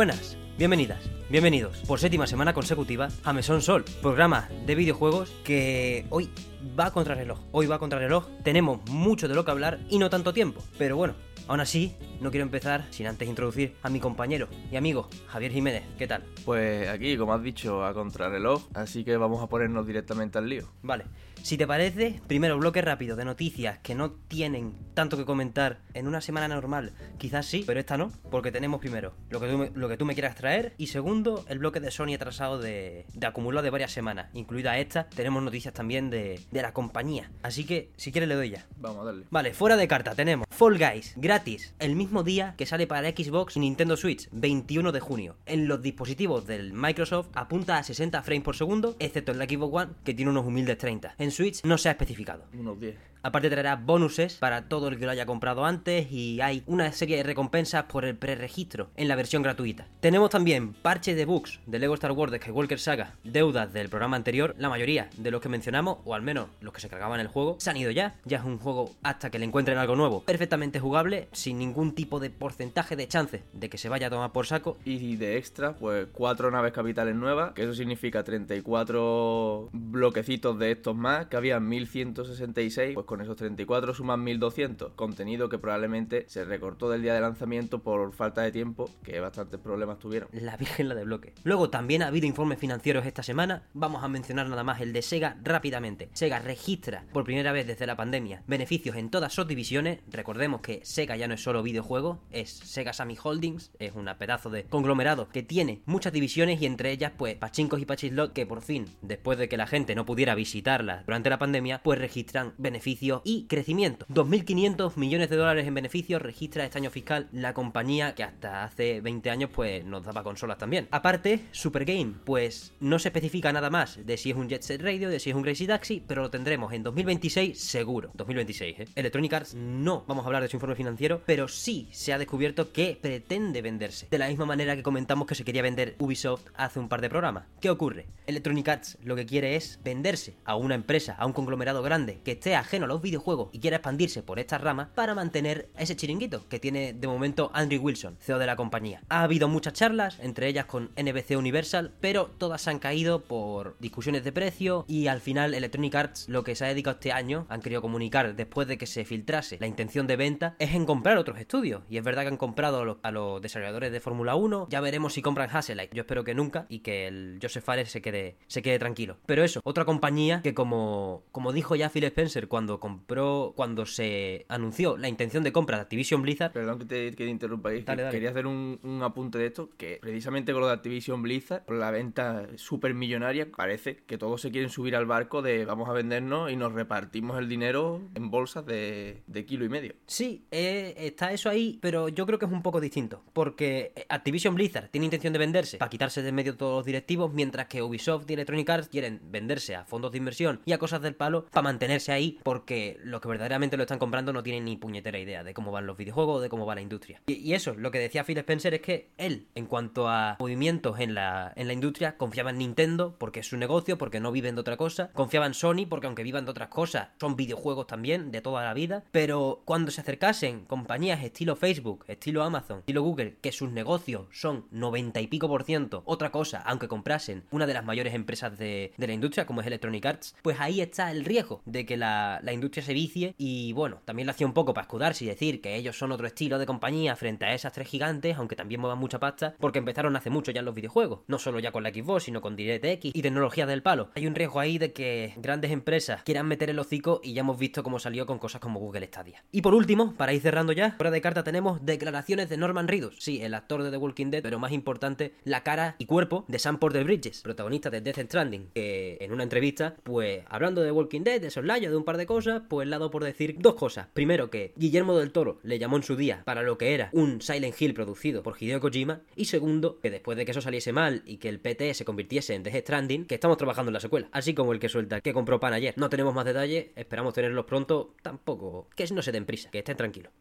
buenas, bienvenidas, bienvenidos por séptima semana consecutiva a Mesón Sol, programa de videojuegos que hoy va contra reloj. Hoy va contra reloj, tenemos mucho de lo que hablar y no tanto tiempo, pero bueno, Aún así, no quiero empezar sin antes introducir a mi compañero y amigo Javier Jiménez. ¿Qué tal? Pues aquí, como has dicho, a contrarreloj, así que vamos a ponernos directamente al lío. Vale. Si te parece, primero bloque rápido de noticias que no tienen tanto que comentar en una semana normal. Quizás sí, pero esta no, porque tenemos primero lo que tú me, lo que tú me quieras traer y segundo el bloque de Sony atrasado de, de acumulado de varias semanas. Incluida esta, tenemos noticias también de, de la compañía. Así que, si quieres, le doy ya. Vamos a darle. Vale, fuera de carta tenemos Fall Guys, gratis, el mismo día que sale para Xbox y Nintendo Switch, 21 de junio. En los dispositivos del Microsoft apunta a 60 frames por segundo, excepto en la Xbox One, que tiene unos humildes 30. En Switch no se ha especificado. Unos 10. Aparte traerá bonuses para todo el que lo haya comprado antes y hay una serie de recompensas por el preregistro en la versión gratuita. Tenemos también parches de bugs de Lego Star Wars de Skywalker Saga, deudas del programa anterior, la mayoría de los que mencionamos, o al menos los que se cargaban el juego, se han ido ya. Ya es un juego hasta que le encuentren algo nuevo, perfectamente jugable, sin ningún tipo de porcentaje de chance de que se vaya a tomar por saco. Y de extra, pues cuatro naves capitales nuevas, que eso significa 34 bloquecitos de estos más, que había 1166, pues con esos 34 suman 1200. Contenido que probablemente se recortó del día de lanzamiento por falta de tiempo, que bastantes problemas tuvieron. La virgen la de bloque. Luego también ha habido informes financieros esta semana. Vamos a mencionar nada más el de Sega rápidamente. Sega registra por primera vez desde la pandemia beneficios en todas sus divisiones. Recordemos que Sega ya no es solo videojuegos, es Sega Sammy Holdings, es una pedazo de conglomerado que tiene muchas divisiones y entre ellas pues pachincos y pachislot que por fin, después de que la gente no pudiera visitarlas durante la pandemia, pues registran beneficios y crecimiento. 2.500 millones de dólares en beneficios registra este año fiscal la compañía que hasta hace 20 años pues nos daba consolas también. Aparte, Super Game, pues no se especifica nada más de si es un Jet Set Radio, de si es un Crazy Taxi, pero lo tendremos en 2026 seguro. 2026, ¿eh? Electronic Arts no vamos a hablar de su informe financiero, pero sí se ha descubierto que pretende venderse. De la misma manera que comentamos que se quería vender Ubisoft hace un par de programas. ¿Qué ocurre? Electronic Arts lo que quiere es venderse a una empresa, a un conglomerado grande que esté ajeno a los videojuegos y quiera expandirse por estas ramas para mantener ese chiringuito que tiene de momento Andrew Wilson, CEO de la compañía. Ha habido muchas charlas, entre ellas con NBC Universal, pero todas han caído por discusiones de precio y al final Electronic Arts lo que se ha dedicado este año, han querido comunicar después de que se filtrase la intención de venta, es en comprar otros estudios. Y es verdad que han comprado a los, desarrolladores de Fórmula 1, ya veremos si compran Hasselite. Yo espero que nunca y que el Joseph Fares se quede, se quede tranquilo. Pero eso, otra compañía que como, como dijo ya Phil Spencer cuando compró, cuando se anunció la intención de compra de Activision Blizzard. Perdón que te, que te interrumpa ahí, Dale, que dale. quería hacer un, un apunte de esto, que precisamente con lo de Activision Blizzard, por la venta súper millonaria, parece que todos se quieren subir al barco de vamos a vendernos y nos repartimos el dinero en bolsas de, de kilo y medio. Sí, eh, está eso ahí, pero yo creo que es un poco distinto. Porque Activision Blizzard tiene intención de venderse para quitarse de medio todos los directivos, mientras que Ubisoft y Electronic Arts quieren venderse a fondos de inversión y a cosas del palo para mantenerse ahí, porque los que verdaderamente lo están comprando no tienen ni puñetera idea de cómo van los videojuegos o de cómo va la industria. Y, y eso, lo que decía Phil Spencer es que él, en cuanto a movimientos en la, en la industria, confiaba en Nintendo porque es su negocio, porque no viven de otra cosa, confiaba en Sony porque aunque vivan de otras cosas, son videojuegos también, de toda la vida, pero cuando se acercasen compañías estilo Facebook, estilo Amazon, estilo Google, que sus negocios son 90 y pico por ciento, otra cosa, aunque comprasen una de las mayores empresas de, de la industria, como es Electronic Arts, pues ahí está el riesgo de que la, la industria se vicie y bueno, también lo hacía un poco para escudarse y decir que ellos son otro estilo de compañía frente a esas tres gigantes, aunque también muevan mucha pasta, porque empezaron hace mucho ya en los videojuegos, no solo ya con la Xbox, sino con DirectX y tecnologías del palo. Hay un riesgo ahí de que grandes empresas quieran meter el hocico y ya hemos visto cómo salió con cosas como Google Stadia. Y por último, para ir cerrando ya, fuera de carta tenemos declaraciones de Norman Reedus, sí, el actor de The Walking Dead, pero más importante, la cara y cuerpo de Sam Porter Bridges, protagonista de Death Stranding, que en una entrevista, pues hablando de Walking Dead, de Soslayo, de un par de cosas, pues le ha dado por decir dos cosas. Primero que Guillermo del Toro le llamó en su día para lo que era un Silent Hill producido por Hideo Kojima, y segundo, que después de que eso saliese mal y que el PT se convirtiese en Death Stranding, que estamos trabajando en la secuela, así como el que suelta que compró pan ayer. No tenemos más detalles, esperamos tenerlos pronto, tampoco, que no se den prisa, que estén tranquilos.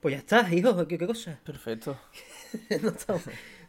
Pues ya está, hijo, qué, qué cosa. Perfecto. No estamos-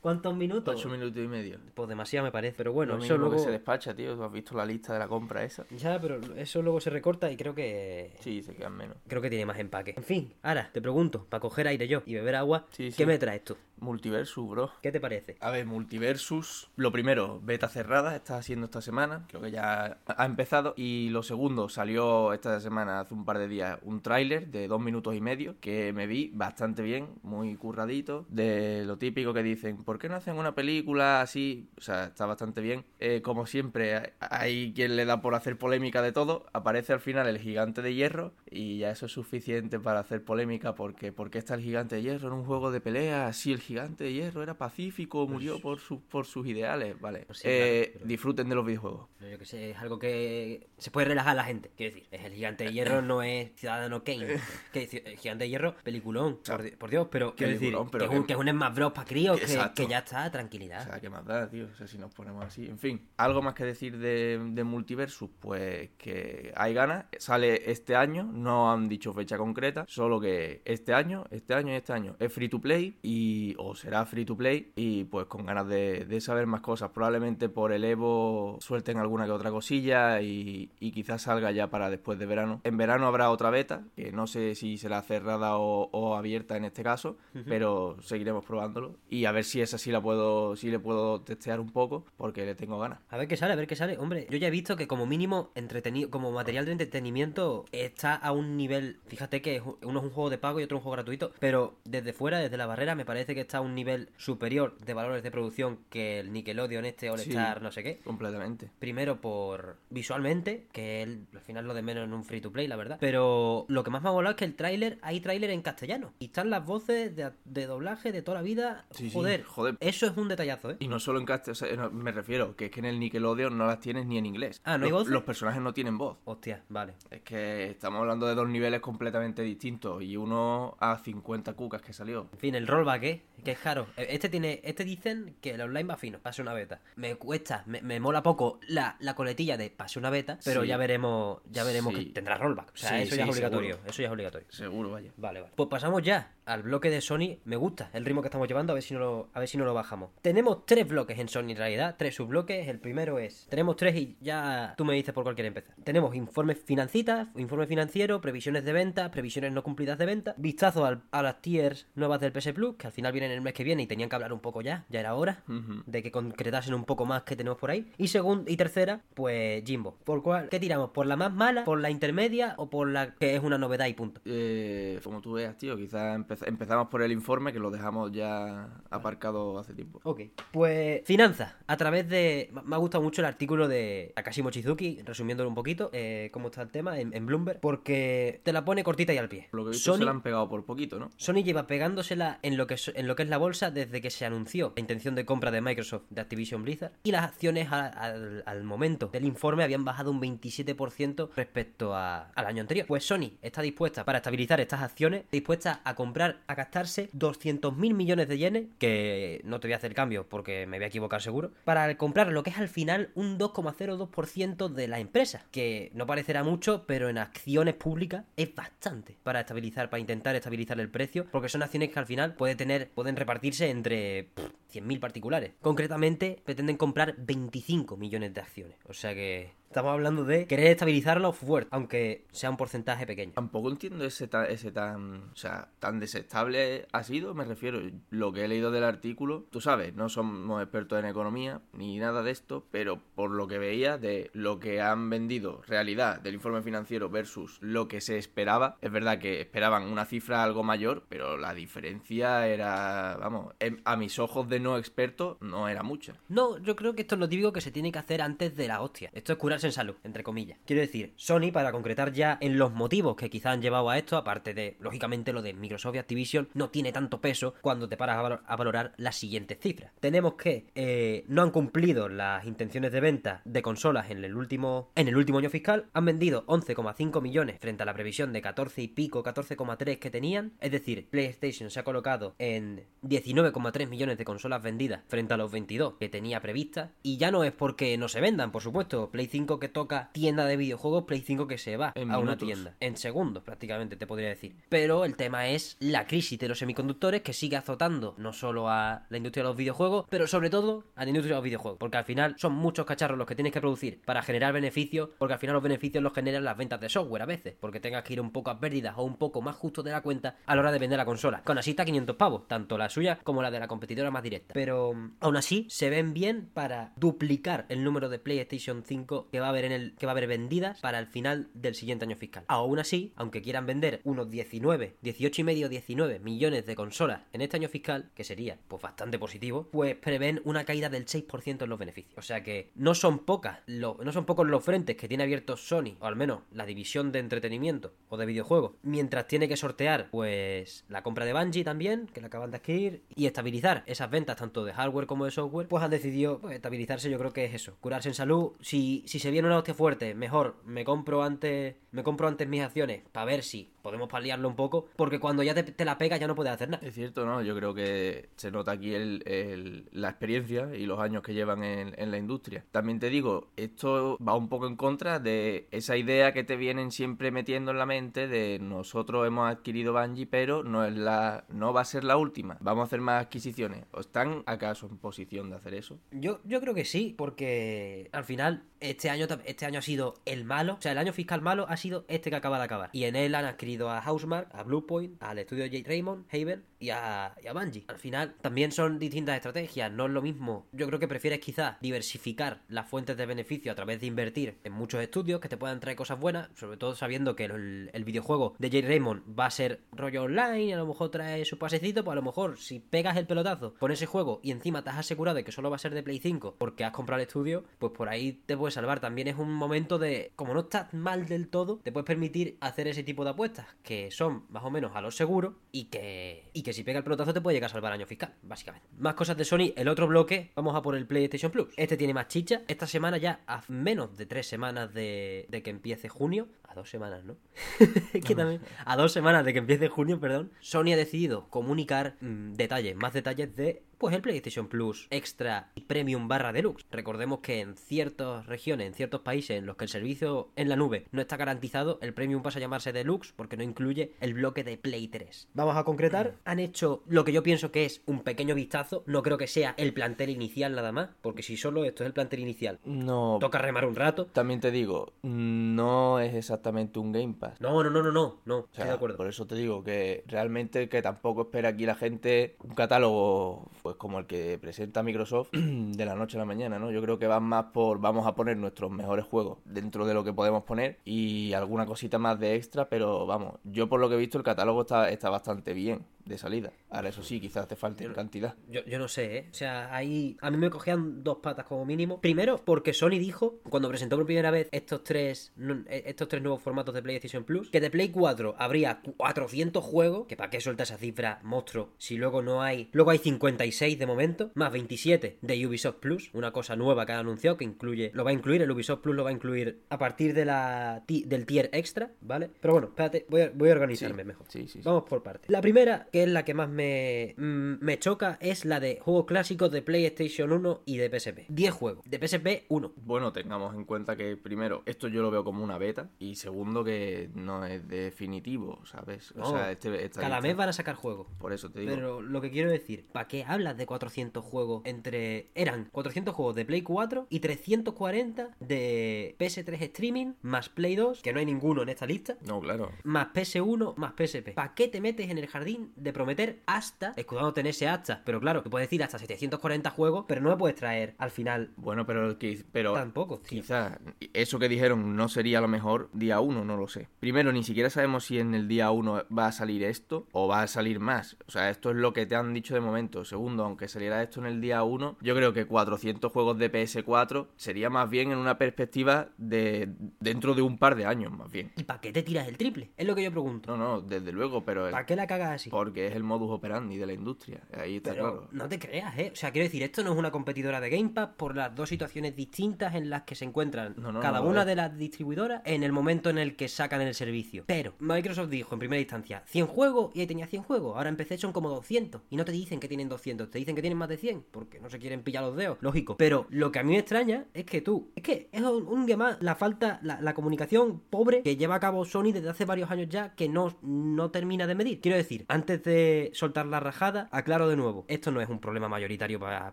¿Cuántos minutos? Ocho minutos y medio. Pues demasiado me parece, pero bueno, Lo eso luego... que se despacha, tío. ¿Tú has visto la lista de la compra esa? Ya, pero eso luego se recorta y creo que... Sí, se quedan menos. Creo que tiene más empaque. En fin, ahora te pregunto, para coger aire yo y beber agua, Sí, sí. ¿qué me traes tú? Multiversus, bro. ¿Qué te parece? A ver, Multiversus, lo primero, beta cerrada, está haciendo esta semana, creo que ya ha empezado. Y lo segundo, salió esta semana, hace un par de días, un tráiler de dos minutos y medio que me vi bastante bien, muy curradito, de lo típico que dicen, ¿por qué no hacen una película así? O sea, está bastante bien. Eh, como siempre, hay quien le da por hacer polémica de todo, aparece al final el gigante de hierro y ya eso es suficiente para hacer polémica porque ¿por qué está el gigante de hierro en un juego de pelea? Si el gigante de hierro era pacífico, murió Pues por, su- por sus ideales, vale. Sí, Eh, claro, pero- Disfruten de los videojuegos. No, Yo que sé, es algo que se puede relajar la gente. Quiero decir, es el gigante de hierro, no es Ciudadano Kane. Que gigante de hierro, peliculón, por, di- por Dios, pero quiero decir, Peliculón, pero que, es un, que- es un Smash Bros. para críos, que, ya está, O tranquilidad. sea, ¿qué más da, tío? O sea, si nos ponemos así. En fin, algo más que decir de, de Multiversus, pues que hay ganas. Sale este año, no han dicho fecha concreta, solo que este año, este año y este año es free to play y o será free to play y pues con ganas de, de saber más cosas. Probablemente por el Evo suelten alguna que otra cosilla y, y quizás salga ya para después de verano. En verano habrá otra beta, que no sé si será cerrada o, o abierta en este caso, pero seguiremos probándolo y a ver si esa sí la puedo, si le puedo testear un poco, porque le tengo ganas. A ver qué sale, a ver qué sale. Hombre, yo ya he visto que como mínimo entretenido, como material de entretenimiento está a un nivel. Fíjate que uno es un juego de pago y otro un juego gratuito, pero desde fuera, desde la barrera, me parece que está a un nivel superior de valores de producción que el Nickelodeon este All Sí. Star no sé qué. Completamente. Primero por visualmente, que el- al final lo de menos en un free to play, la verdad. Pero lo que más me ha volado es que el tráiler, hay tráiler en castellano. Y están las voces de, de doblaje de toda la vida. Sí, sí, joder. Eso es un detallazo, ¿eh? Y no solo en castellano, me refiero, que es que en el Nickelodeon no las tienes ni en inglés. Ah, ¿no hay los, voces? los personajes no tienen voz. Hostia, vale. Es que estamos hablando de dos niveles completamente distintos y uno a 50 cucas que salió. En fin, el rollback, ¿eh? Que es caro. Este tiene, este dicen que el online va fino, pase una beta. Me cuesta, me, me mola poco la, la coletilla de pase una beta, pero Sí. ya veremos, ya veremos Sí. que tendrá rollback. O sea, Sí, eso ya es obligatorio. seguro. Eso ya es obligatorio. Seguro, vaya. Vale, vale. Pues pasamos ya al bloque de Sony. Me gusta el ritmo que estamos llevando, a ver si no lo, a ver si no lo bajamos. Tenemos tres bloques en Sony en realidad, tres subbloques. El primero es. Tenemos tres y ya tú me dices por cuál quieres empezar. Tenemos informes financitas, informe financiero, previsiones de venta, previsiones no cumplidas de venta, vistazo al- a las tiers nuevas del PS Plus, que al final vienen el mes que viene y tenían que hablar un poco ya, ya era hora de que concretasen un poco más que tenemos por ahí. Y segunda y tercera, pues Jimbo. ¿Por cuál? ¿Qué tiramos? ¿Por la más mala, por la intermedia o por la que es una novedad y punto? Eh, como tú veas, tío, quizás empez- empezamos por el informe que lo dejamos ya aparcado hace tiempo. Ok, pues finanzas, a través de... Me ha gustado mucho el artículo de Takashi Mochizuki, resumiéndolo un poquito, eh, cómo está el tema en, en Bloomberg, porque te la pone cortita y al pie. Lo que he visto Sony, se la han pegado por poquito, ¿no? Sony lleva pegándosela en lo, que, es- en lo que es la bolsa desde que se anunció la intención de compra de Microsoft de Activision Blizzard y las acciones a- al, al momento del informe habían bajado un 27% respecto a- al año anterior. Pues Sony está dispuesta para estabilizar estas acciones, dispuesta a comprar, a gastarse 200.000 millones de yenes, que no te voy a hacer cambio porque me voy a equivocar seguro, para comprar lo que es al final un 2,02% de la empresa, que no parecerá mucho, pero en acciones públicas es bastante para estabilizar, para intentar estabilizar el precio, porque son acciones que al final puede tener, pueden repartirse entre pff, 100.000 particulares. Concretamente, pretenden comprar 25 millones de acciones. O sea que estamos hablando de querer estabilizarlo fuerte, aunque sea un porcentaje pequeño. Tampoco entiendo ese, ta- ese tan, o sea, tan desestable ha sido, me refiero, lo que he leído del artículo, tú sabes, no somos expertos en economía ni nada de esto, pero por lo que veía de lo que han vendido realidad del informe financiero versus lo que se esperaba, es verdad que esperaban una cifra algo mayor, pero la diferencia era, vamos, em- a mis ojos de no experto no era mucha. No, yo creo que esto es lo típico que se tiene que hacer antes de la hostia. Esto es en salud, entre comillas. Quiero decir, Sony, para concretar ya en los motivos que quizás han llevado a esto, aparte de, lógicamente, lo de Microsoft y Activision, no tiene tanto peso cuando te paras a, valor- a valorar las siguientes cifras. Tenemos que eh, no han cumplido las intenciones de venta de consolas en el último, en el último año fiscal, han vendido 11,5 millones frente a la previsión de 14 y pico, 14,3 que tenían. Es decir, PlayStation se ha colocado en 19,3 millones de consolas vendidas frente a los 22 que tenía previstas. Y ya no es porque no se vendan, por supuesto. Play 5 5 que toca tienda de videojuegos, Play 5 que se va En a una tienda. En segundos, prácticamente, te podría decir. Pero el tema es la crisis de los semiconductores que sigue azotando no solo a la industria de los videojuegos, pero sobre todo a la industria de los videojuegos. Porque al final son muchos cacharros los que tienes que producir para generar beneficios, porque al final los beneficios los generan las ventas de software a veces, porque tengas que ir un poco a pérdidas o un poco más justo de la cuenta a la hora de vender la consola. Con así está 500 pavos, tanto la suya como la de la competidora más directa. Pero aún así se ven bien para duplicar el número de PlayStation 5 que va a haber en el que va a haber vendidas para el final del siguiente año fiscal. Aún así, aunque quieran vender unos 19, 18 y medio, 19 millones de consolas en este año fiscal, que sería pues bastante positivo, pues prevén una caída del 6% en los beneficios. O sea que no son pocas, lo- no son pocos los frentes que tiene abiertos Sony, o al menos la división de entretenimiento o de videojuegos, mientras tiene que sortear pues la compra de Bungie también, que la acaban de adquirir, y estabilizar esas ventas tanto de hardware como de software, pues han decidido pues, estabilizarse, yo creo que es eso, curarse en salud, si, si se viene una hostia fuerte, mejor me compro antes, me compro antes mis acciones para ver si podemos paliarlo un poco, porque cuando ya te, te la pegas ya no puedes hacer nada. Es cierto, ¿no? Yo creo que se nota aquí el, el- la experiencia y los años que llevan en, en la industria. También te digo, esto va un poco en contra de esa idea que te vienen siempre metiendo en la mente de nosotros hemos adquirido Bungie, pero no es la no va a ser la última. Vamos a hacer más adquisiciones. ¿O están acaso en posición de hacer eso? Yo, yo creo que sí, porque al final este año, este año ha sido el malo, o sea, el año fiscal malo ha sido este que acaba de acabar. Y en él han adquirido a Housemark, a Bluepoint, al estudio J. Raymond, Haven y a, y a Bungie. Al final también son distintas estrategias, no es lo mismo. Yo creo que prefieres quizás diversificar las fuentes de beneficio a través de invertir en muchos estudios que te puedan traer cosas buenas, sobre todo sabiendo que el, el videojuego de J. Raymond va a ser rollo online a lo mejor trae su pasecito, pues a lo mejor si pegas el pelotazo con ese juego y encima te has asegurado de que solo va a ser de Play 5 porque has comprado el estudio, pues por ahí te puedes salvar. También es un momento de, como no estás mal del todo, te puedes permitir hacer ese tipo de apuestas que son más o menos a lo seguro y que, y que si pega el pelotazo te puede llegar a salvar año fiscal, básicamente. Más cosas de Sony, el otro bloque, vamos a por el PlayStation Plus. Este tiene más chicha. Esta semana ya, a menos de tres semanas de, de que empiece junio, a dos semanas, ¿no? es que también, a dos semanas de que empiece junio, perdón, Sony ha decidido comunicar mm, detalles, más detalles de pues el PlayStation Plus Extra y Premium barra Deluxe. Recordemos que en ciertas regiones, en ciertos países en los que el servicio en la nube no está garantizado, el Premium pasa a llamarse Deluxe porque no incluye el bloque de Play 3. Vamos a concretar, han hecho lo que yo pienso que es un pequeño vistazo, no creo que sea el plantel inicial nada más, porque si solo esto es el plantel inicial, No. toca remar un rato. También te digo, no es exactamente un Game Pass. No, no, no, no, no, no, O sea, estoy de acuerdo. Por eso te digo que realmente que tampoco espera aquí la gente un catálogo pues como el que presenta Microsoft de la noche a la mañana, ¿no? Yo creo que van más por vamos a poner nuestros mejores juegos dentro de lo que podemos poner y alguna cosita más de extra, pero vamos, yo por lo que he visto el catálogo está, está bastante bien de salida. Ahora eso sí, quizás te falte en cantidad. Yo, yo no sé, ¿eh? O sea, ahí a mí me cogían dos patas como mínimo. Primero, porque Sony dijo, cuando presentó por primera vez estos tres, eh, estos tres nuevos formatos de PlayStation Plus, que de Play 4 habría 400 juegos, que para qué suelta esa cifra, monstruo, si luego no hay... Luego hay 56 de momento, más 27 de Ubisoft Plus, una cosa nueva que han anunciado que incluye... Lo va a incluir, el Ubisoft Plus lo va a incluir a partir de la del tier extra, ¿vale? Pero bueno, espérate, voy a, voy a organizarme mejor. Sí, sí, sí. Vamos por partes. La primera, que es la que más me, mm, me choca, es la de juegos clásicos de PlayStation 1 y de PSP. 10 juegos. De PSP 1. Bueno, tengamos en cuenta que primero, esto yo lo veo como una beta y segundo que no es definitivo, ¿sabes? O No, sea, este, esta Cada lista- mes van a sacar juegos. Por eso te digo. Pero lo que quiero decir, ¿para qué hablas de 400 juegos entre... Eran 400 juegos de Play 4 y 340 de PS3 Streaming más Play 2, que no hay ninguno en esta lista. No, claro. más PS1 más PSP. ¿Para qué te metes en el jardín de prometer hasta, escudándote en ese hasta? Pero claro, te puedes decir hasta 740 juegos, pero no me puedes traer al final Bueno, pero, pero tampoco, tío. quizás eso que dijeron no sería a lo mejor día 1, no lo sé. Primero, ni siquiera sabemos si en el día 1 va a salir esto o va a salir más. O sea, esto es lo que te han dicho de momento. Segundo, aunque saliera esto en el día 1, yo creo que 400 juegos de PS4 sería más bien en una perspectiva de dentro de un par de años, más bien. ¿Y para qué te tiras el triple? Es lo que yo pregunto. No, no, desde luego, pero... ¿Para qué la cagas así? Que es el modus operandi de la industria. Ahí está Pero claro. no te creas, ¿eh? O sea, quiero decir, esto no es una competidora de Game Pass por las dos situaciones distintas en las que se encuentran No, no, cada no, una de las distribuidoras en el momento en el que sacan el servicio. Pero Microsoft dijo en primera instancia 100 juegos y ahí tenía 100 juegos. Ahora en PC son como 200 y no te dicen que tienen 200, te dicen que tienen más de 100 porque no se quieren pillar los dedos, lógico. Pero lo que a mí me extraña es que tú, es que es un, un día más la falta, la, la comunicación pobre que lleva a cabo Sony desde hace varios años ya que no, no termina de medir. Quiero decir, antes de soltar la rajada, aclaro de nuevo, esto no es un problema mayoritario para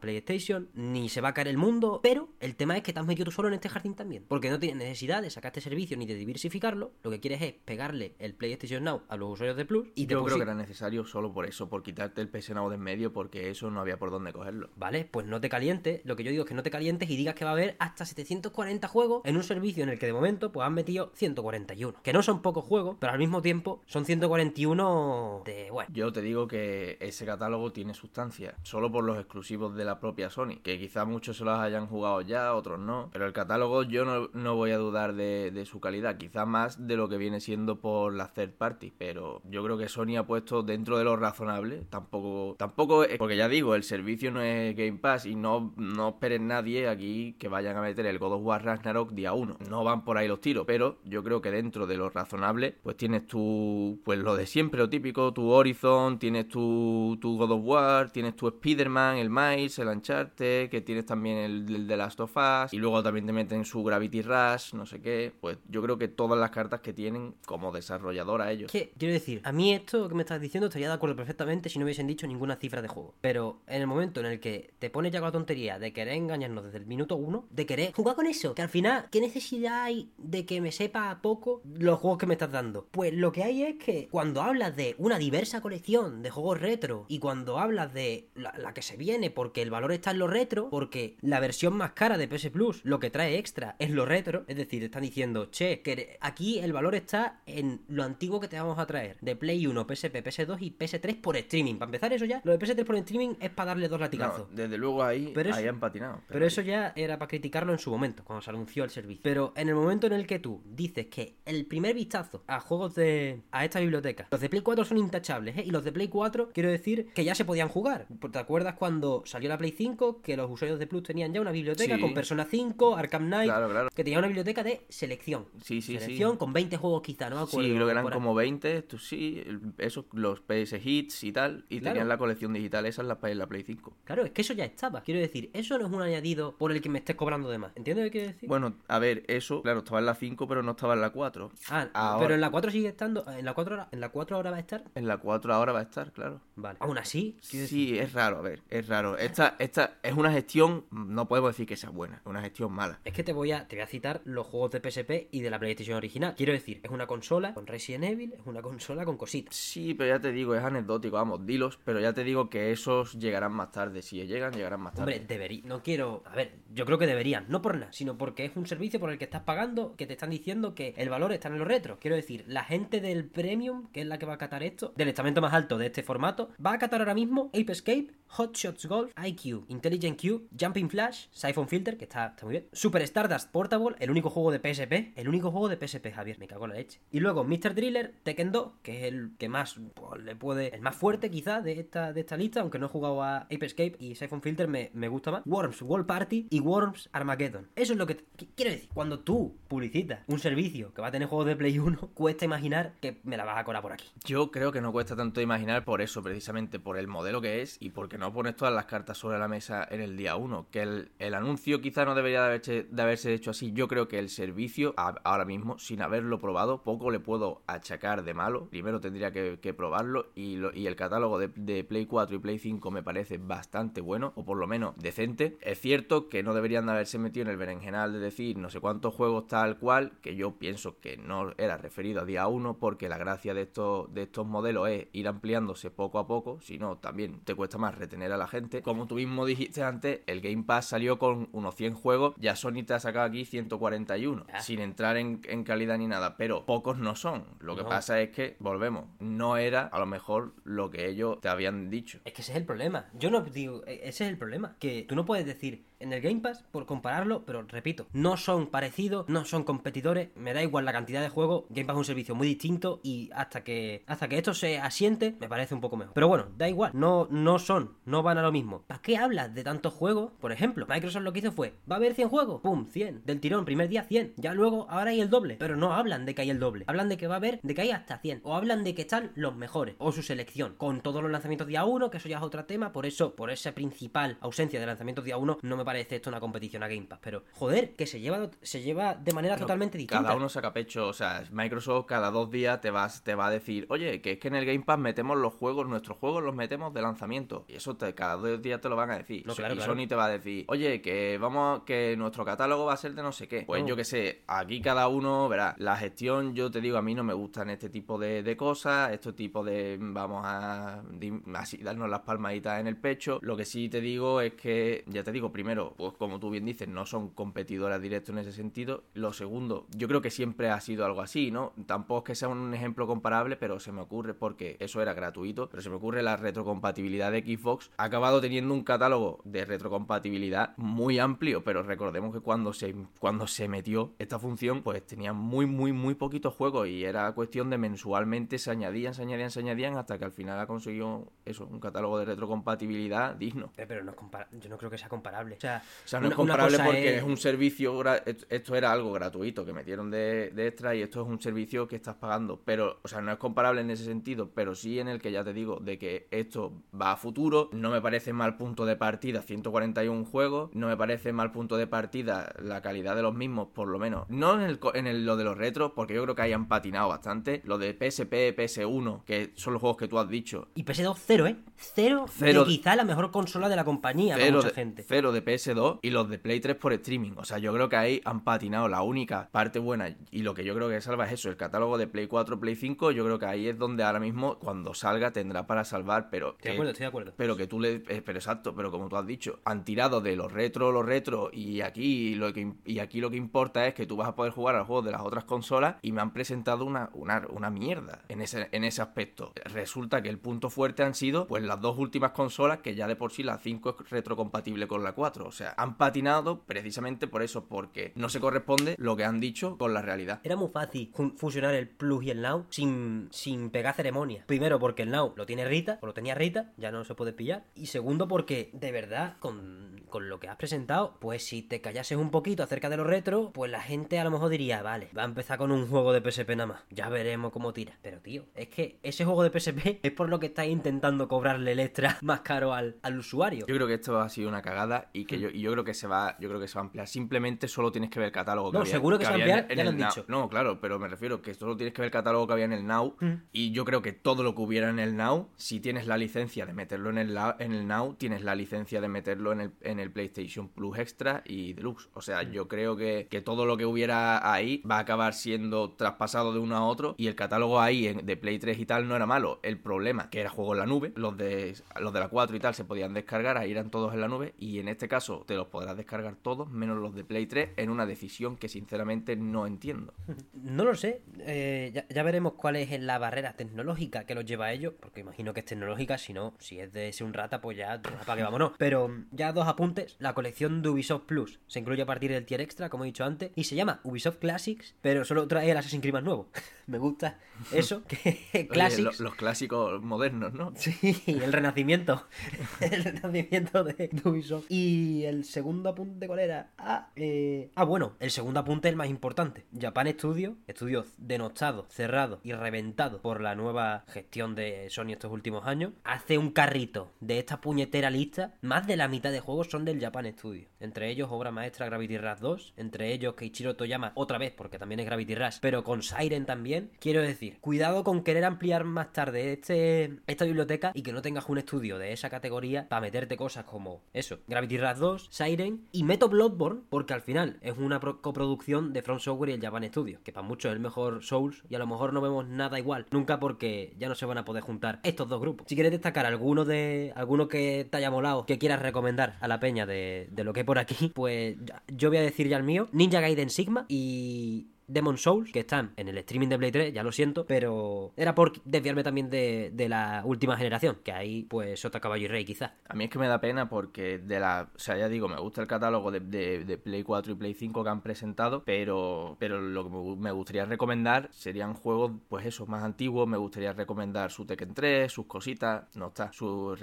PlayStation, ni se va a caer el mundo, pero el tema es que te has metido tú solo en este jardín también, porque no tienes necesidad de sacar este servicio ni de diversificarlo, lo que quieres es pegarle el PlayStation Now a los usuarios de Plus y te Yo creo que era necesario solo por eso, por quitarte el PS Now de en medio, porque eso no había por dónde cogerlo. Vale, pues no te calientes. Lo que yo digo es que no te calientes y digas que va a haber hasta 740 juegos en un servicio en el que de momento pues han metido 141. Que no son pocos juegos, pero al mismo tiempo son 141 de... Bueno, Yo te digo que ese catálogo tiene sustancia, solo por los exclusivos de la propia Sony, que quizá muchos se los hayan jugado ya, otros no, pero el catálogo yo no, no voy a dudar de, su calidad, quizá más de lo que viene siendo por la third party, pero yo creo que Sony ha puesto dentro de lo razonable, tampoco, tampoco, porque ya digo, el servicio no es Game Pass y no, no esperen nadie aquí que vayan a meter el God of War Ragnarok día 1, no van por ahí los tiros, pero yo creo que dentro de lo razonable, pues tienes tu, pues lo de siempre, lo típico, tu Horizon, tienes tu, God of War, tienes tu Spider-Man, el Miles, el Uncharted, que tienes también el, el Last of Us, y luego también te meten su Gravity Rush, no sé qué, pues yo creo que todas las cartas que tienen como desarrolladora ellos. que quiero decir, a mí esto que me estás diciendo estaría de acuerdo perfectamente si no hubiesen dicho ninguna cifra de juego. Pero en el momento en el que te pones ya con la tontería de querer engañarnos desde el minuto uno, de querer jugar con eso, que al final, ¿qué necesidad hay de que me sepa poco los juegos que me estás dando? Pues lo que hay es que cuando hablas de una diversa colección de juegos retro y cuando hablas de la, la que se viene porque el valor está en lo retro, porque la versión más cara de PS Plus lo que trae extra es lo retro, es decir, te están diciendo, che, que aquí el valor está en lo antiguo que te vamos a traer, de Play 1, PSP, PS2 y PS3 por streaming. Para empezar eso ya, lo de PS3 por streaming es para darle dos latigazos. No, desde luego ahí, Pero eso- ahí han patinado. Pero eso ya era para criticarlo en su momento, cuando se anunció el servicio. Pero en el momento en el que tú dices que el primer vistazo a juegos de. a esta biblioteca, los de Play 4 son intachables, ¿eh? Y los de Play 4, quiero decir que ya se podían jugar. ¿Te acuerdas cuando salió la Play 5 que los usuarios de Plus tenían ya una biblioteca Sí. con Persona 5, Arkham Knight, Claro, claro. que tenía una biblioteca de selección? Sí, sí, sí. selección con 20 juegos quizá, no acuerdo. Sí, creo que eran como 20, tú sí, esos, los PS Hits y tal, y Claro. tenían la colección digital esa en la, en la Play 5. Claro, es que eso ya estaba. Quiero decir, eso no es un añadido por el que me estés cobrando de más. ¿Entiendes lo que quiero decir? Bueno, a ver, eso, claro, estaba en la 5, pero no estaba en la 4. Ah, Ahora- pero en la 4 sigue estando. ¿En la 4 ahora, ¿en la 4 ahora va a estar? En la 4 ahora va a estar, claro. Vale. Aún así, decir, Sí, es raro, a ver, es raro. Esta, esta es una gestión, no podemos decir que sea buena, es una gestión mala. es que te voy a te voy a citar los juegos de PSP y de la PlayStation original. Quiero decir, es una consola con Resident Evil, es una consola con cositas. Sí, pero ya te digo, es anecdótico, vamos, dilos, pero ya te digo que esos llegarán más tarde. Si llegan, llegarán más tarde. Hombre, debería, no quiero, a ver, yo creo que deberían, no por nada, sino porque es un servicio por el que estás pagando, que te están diciendo que el valor está en los retros. Quiero decir, la gente del Premium, que es la que va a catar esto, del estamento más alto de este formato, va a catar ahora mismo Ape Escape, Hot Shots Golf, IQ, Intelligent Q, Jumping Flash, Siphon Filter, que está, muy bien, Super Stardust Portable, el único juego de PSP, el único juego de PSP, Javier, me cago en la leche. Y luego Mr. Driller, Tekken 2, que es el que más pues, le puede, el más fuerte quizá de esta, de esta lista, aunque no he jugado a Ape Escape y Siphon Filter me, me gusta más. Worms World Party y Worms Armageddon. Eso es lo que, que- quiero decir. Cuando tú publicitas un servicio que va a tener juegos de Play 1, cuesta imaginar que me la vas a colar por aquí. Yo creo que no cuesta tanto imaginar por eso, precisamente por el modelo que es y porque no pones todas las cartas sobre la mesa en el día 1. Que el, el anuncio quizá no debería de haberse, de haberse hecho así. Yo creo que el servicio, ahora mismo, sin haberlo probado, poco le puedo achacar de malo. Primero tendría que, probarlo y, lo- y el catálogo de, de Play 4 y Play 5 me parece bastante bueno, o por lo menos decente. Es cierto que no deberían de haberse metido en el berenjenal de decir no sé cuántos juegos tal cual, que yo pienso que no era referido a día 1 porque la gracia de estos, de estos modelos es ir ampliándose poco a poco, si no también te cuesta más retener a la gente. Como tú mismo dijiste antes, el Game Pass salió con unos 100 juegos, ya Sony te ha sacado aquí 141, Ah. sin entrar en, en calidad ni nada, pero pocos no son. Lo que No. pasa es que, volvemos, no era a lo mejor lo que ellos te habían dicho. Es que ese es el problema. Yo no digo, e- ese es el problema. Que tú no puedes decir, en el Game Pass por compararlo, pero repito, no son parecidos, no son competidores, me da igual la cantidad de juegos, Game Pass es un servicio muy distinto y hasta que hasta que esto se asiente me parece un poco mejor. Pero bueno, da igual, no no son, no van a lo mismo. ¿Para qué hablas de tantos juegos? Por ejemplo, Microsoft lo que hizo fue, va a haber 100 juegos, pum, 100, del tirón, primer día 100, ya luego ahora hay el doble, pero no hablan de que hay el doble, hablan de que va a haber, de que hay hasta 100, o hablan de que están los mejores, o su selección, con todos los lanzamientos día 1, que eso ya es otro tema, por eso, por esa principal ausencia de lanzamientos día 1, no me parece esto una competición a Game Pass, pero joder, que se lleva, se lleva de manera totalmente distinta. Cada uno saca pecho, o sea, Microsoft cada dos días te, vas, te va a decir, oye, que es que en el Game Pass metemos los juegos, nuestros juegos los metemos de lanzamiento, y eso te, cada dos días te lo van a decir. No, claro, y claro. Sony te va a decir, oye, que vamos, que nuestro catálogo va a ser de no sé qué. Pues No. yo que sé, aquí cada uno, verá, la gestión, yo te digo, a mí no me gustan este tipo de, de cosas, este tipo de, vamos a, di- así, darnos las palmaditas en el pecho. Lo que sí te digo es que, ya te digo, primero, pues como tú bien dices, no son competidoras directos en ese sentido. Lo segundo, yo creo que siempre ha sido algo así, ¿no? Tampoco es que sea un ejemplo comparable, pero se me ocurre porque eso era gratuito, pero se me ocurre la retrocompatibilidad de Xbox. Ha acabado teniendo un catálogo de retrocompatibilidad muy amplio, pero recordemos que cuando se, cuando se metió esta función, pues tenía muy, muy, muy poquitos juegos y era cuestión de mensualmente se añadían, se añadían, se añadían hasta que al final ha conseguido eso, un catálogo de retrocompatibilidad digno. Eh, Pero no es yo no creo que sea comparable. O sea, O sea, no una- es comparable porque es... un servicio, esto- era algo gratuito que metieron de, de extra y esto es un servicio que estás pagando. Pero, o sea, no es comparable en ese sentido, pero sí en el que ya te digo, de que esto va a futuro. No me parece mal punto de partida 141 juegos, no me parece mal punto de partida la calidad de los mismos, por lo menos. No en, el, en el- lo de los retros, porque yo creo que hayan patinado bastante. Lo de PSP, PS1, que son los juegos que tú has dicho, Y PS2 cero, ¿eh? Cero, Cero de quizá la mejor consola de la compañía para mucha de, gente. cero de PS2 y los de Play 3 por streaming. O sea, yo creo que ahí han patinado la única parte buena y lo que yo creo que salva es eso, el catálogo de Play 4, Play 5. Yo creo que ahí es donde ahora mismo, cuando salga, tendrá para salvar, pero... Estoy de que- acuerdo, estoy de acuerdo. pero que tú le. eh, pero exacto, pero como tú has dicho, han tirado de los retro, los retro, y aquí lo que y aquí lo que importa es que tú vas a poder jugar al juego de las otras consolas, y me han presentado una, una, una mierda en ese, en ese aspecto. Resulta que el punto fuerte han sido, pues, las dos últimas consolas, que ya de por sí la 5 es retrocompatible con la 4. O sea, han patinado precisamente por eso, porque no se corresponde lo que han dicho con la realidad. Era muy fácil fusionar el Plus y el Now sin, sin pegar ceremonia. Primero porque el Now lo tiene Rita, o lo tenía Rita, ya no se puede pillar. Y segundo porque, de verdad, con, con lo que has presentado, pues si te callases un poquito acerca de los retro, pues la gente a lo mejor diría, vale, va a empezar con un juego de PSP nada más. Ya veremos cómo tira. Pero tío, es que ese juego de PSP es por lo que estáis intentando cobrarle el extra más caro al, al usuario. Yo creo que esto ha sido una cagada y Hmm. Que yo, y yo creo que se va, yo creo que se va a ampliar. Simplemente solo tienes que ver el catálogo que No, había. seguro que se va a había ampliar, ya lo han Now. dicho. No, claro, pero me refiero que solo tienes que ver el catálogo que había en el Now. Mm. Y yo creo que todo lo que hubiera en el Now, si tienes la licencia de meterlo en el, la- en el Now, tienes la licencia de meterlo en el, en el PlayStation Plus Extra y Deluxe. O Mm. sea, yo creo que, que todo lo que hubiera ahí va a acabar siendo traspasado de uno a otro. Y el catálogo ahí en- de Play 3 y tal no era malo. El problema, que era juego en la nube, los de, los de la 4 y tal se podían descargar, ahí eran todos en la nube. Y en este caso te los podrás descargar todos, menos los de Play 3, en una decisión que sinceramente no entiendo. No lo sé, eh, ya, ya veremos cuál es la barrera tecnológica que los lleva a ello, porque imagino que es tecnológica, si no, si es de ser un rata, pues ya, para que vámonos. Pero ya dos apuntes, la colección de Ubisoft Plus se incluye a partir del tier extra, como he dicho antes, y se llama Ubisoft Classics, pero solo trae el Assassin's Creed más nuevo. Me gusta eso, que Oye, Classics... lo- los clásicos modernos, ¿no? Sí, el renacimiento. El renacimiento de de Ubisoft. Y el segundo apunte, ¿cuál era? Ah, eh, ah, bueno, el segundo apunte es el más importante. Japan Studio, estudio denostado, cerrado y reventado por la nueva gestión de Sony estos últimos años, hace un carrito de esta puñetera lista. Más de la mitad de juegos son del Japan Studio. Entre ellos, obra maestra Gravity Rush 2. Entre ellos, Keiichiro Toyama, otra vez, porque también es Gravity Rush, pero con Siren también. Quiero decir, cuidado con querer ampliar más tarde este, esta biblioteca y que no tengas un estudio de esa categoría para meterte cosas como eso, Gravity Rush 2, Siren y meto Bloodborne, porque al final es una pro- coproducción de From Software y el Japan Studio, que para muchos es el mejor Souls y a lo mejor no vemos nada igual, nunca porque ya no se van a poder juntar estos dos grupos. Si quieres destacar alguno de alguno que te haya molado, que quieras recomendar a la peña de, de lo que hay por aquí, pues yo voy a decir ya el mío, Ninja Gaiden Sigma y Demon Souls, que están en el streaming de Play 3, ya lo siento, pero era por desviarme también de, de la última generación, que ahí pues Sota Caballo y Rey quizás. A mí es que me da pena porque de la... O sea, ya digo, me gusta el catálogo de, de- Play 4 y Play 5 que han presentado, pero, pero lo que me gu- me gustaría recomendar serían juegos, pues esos más antiguos. Me gustaría recomendar su Tekken 3, sus cositas, no está. Su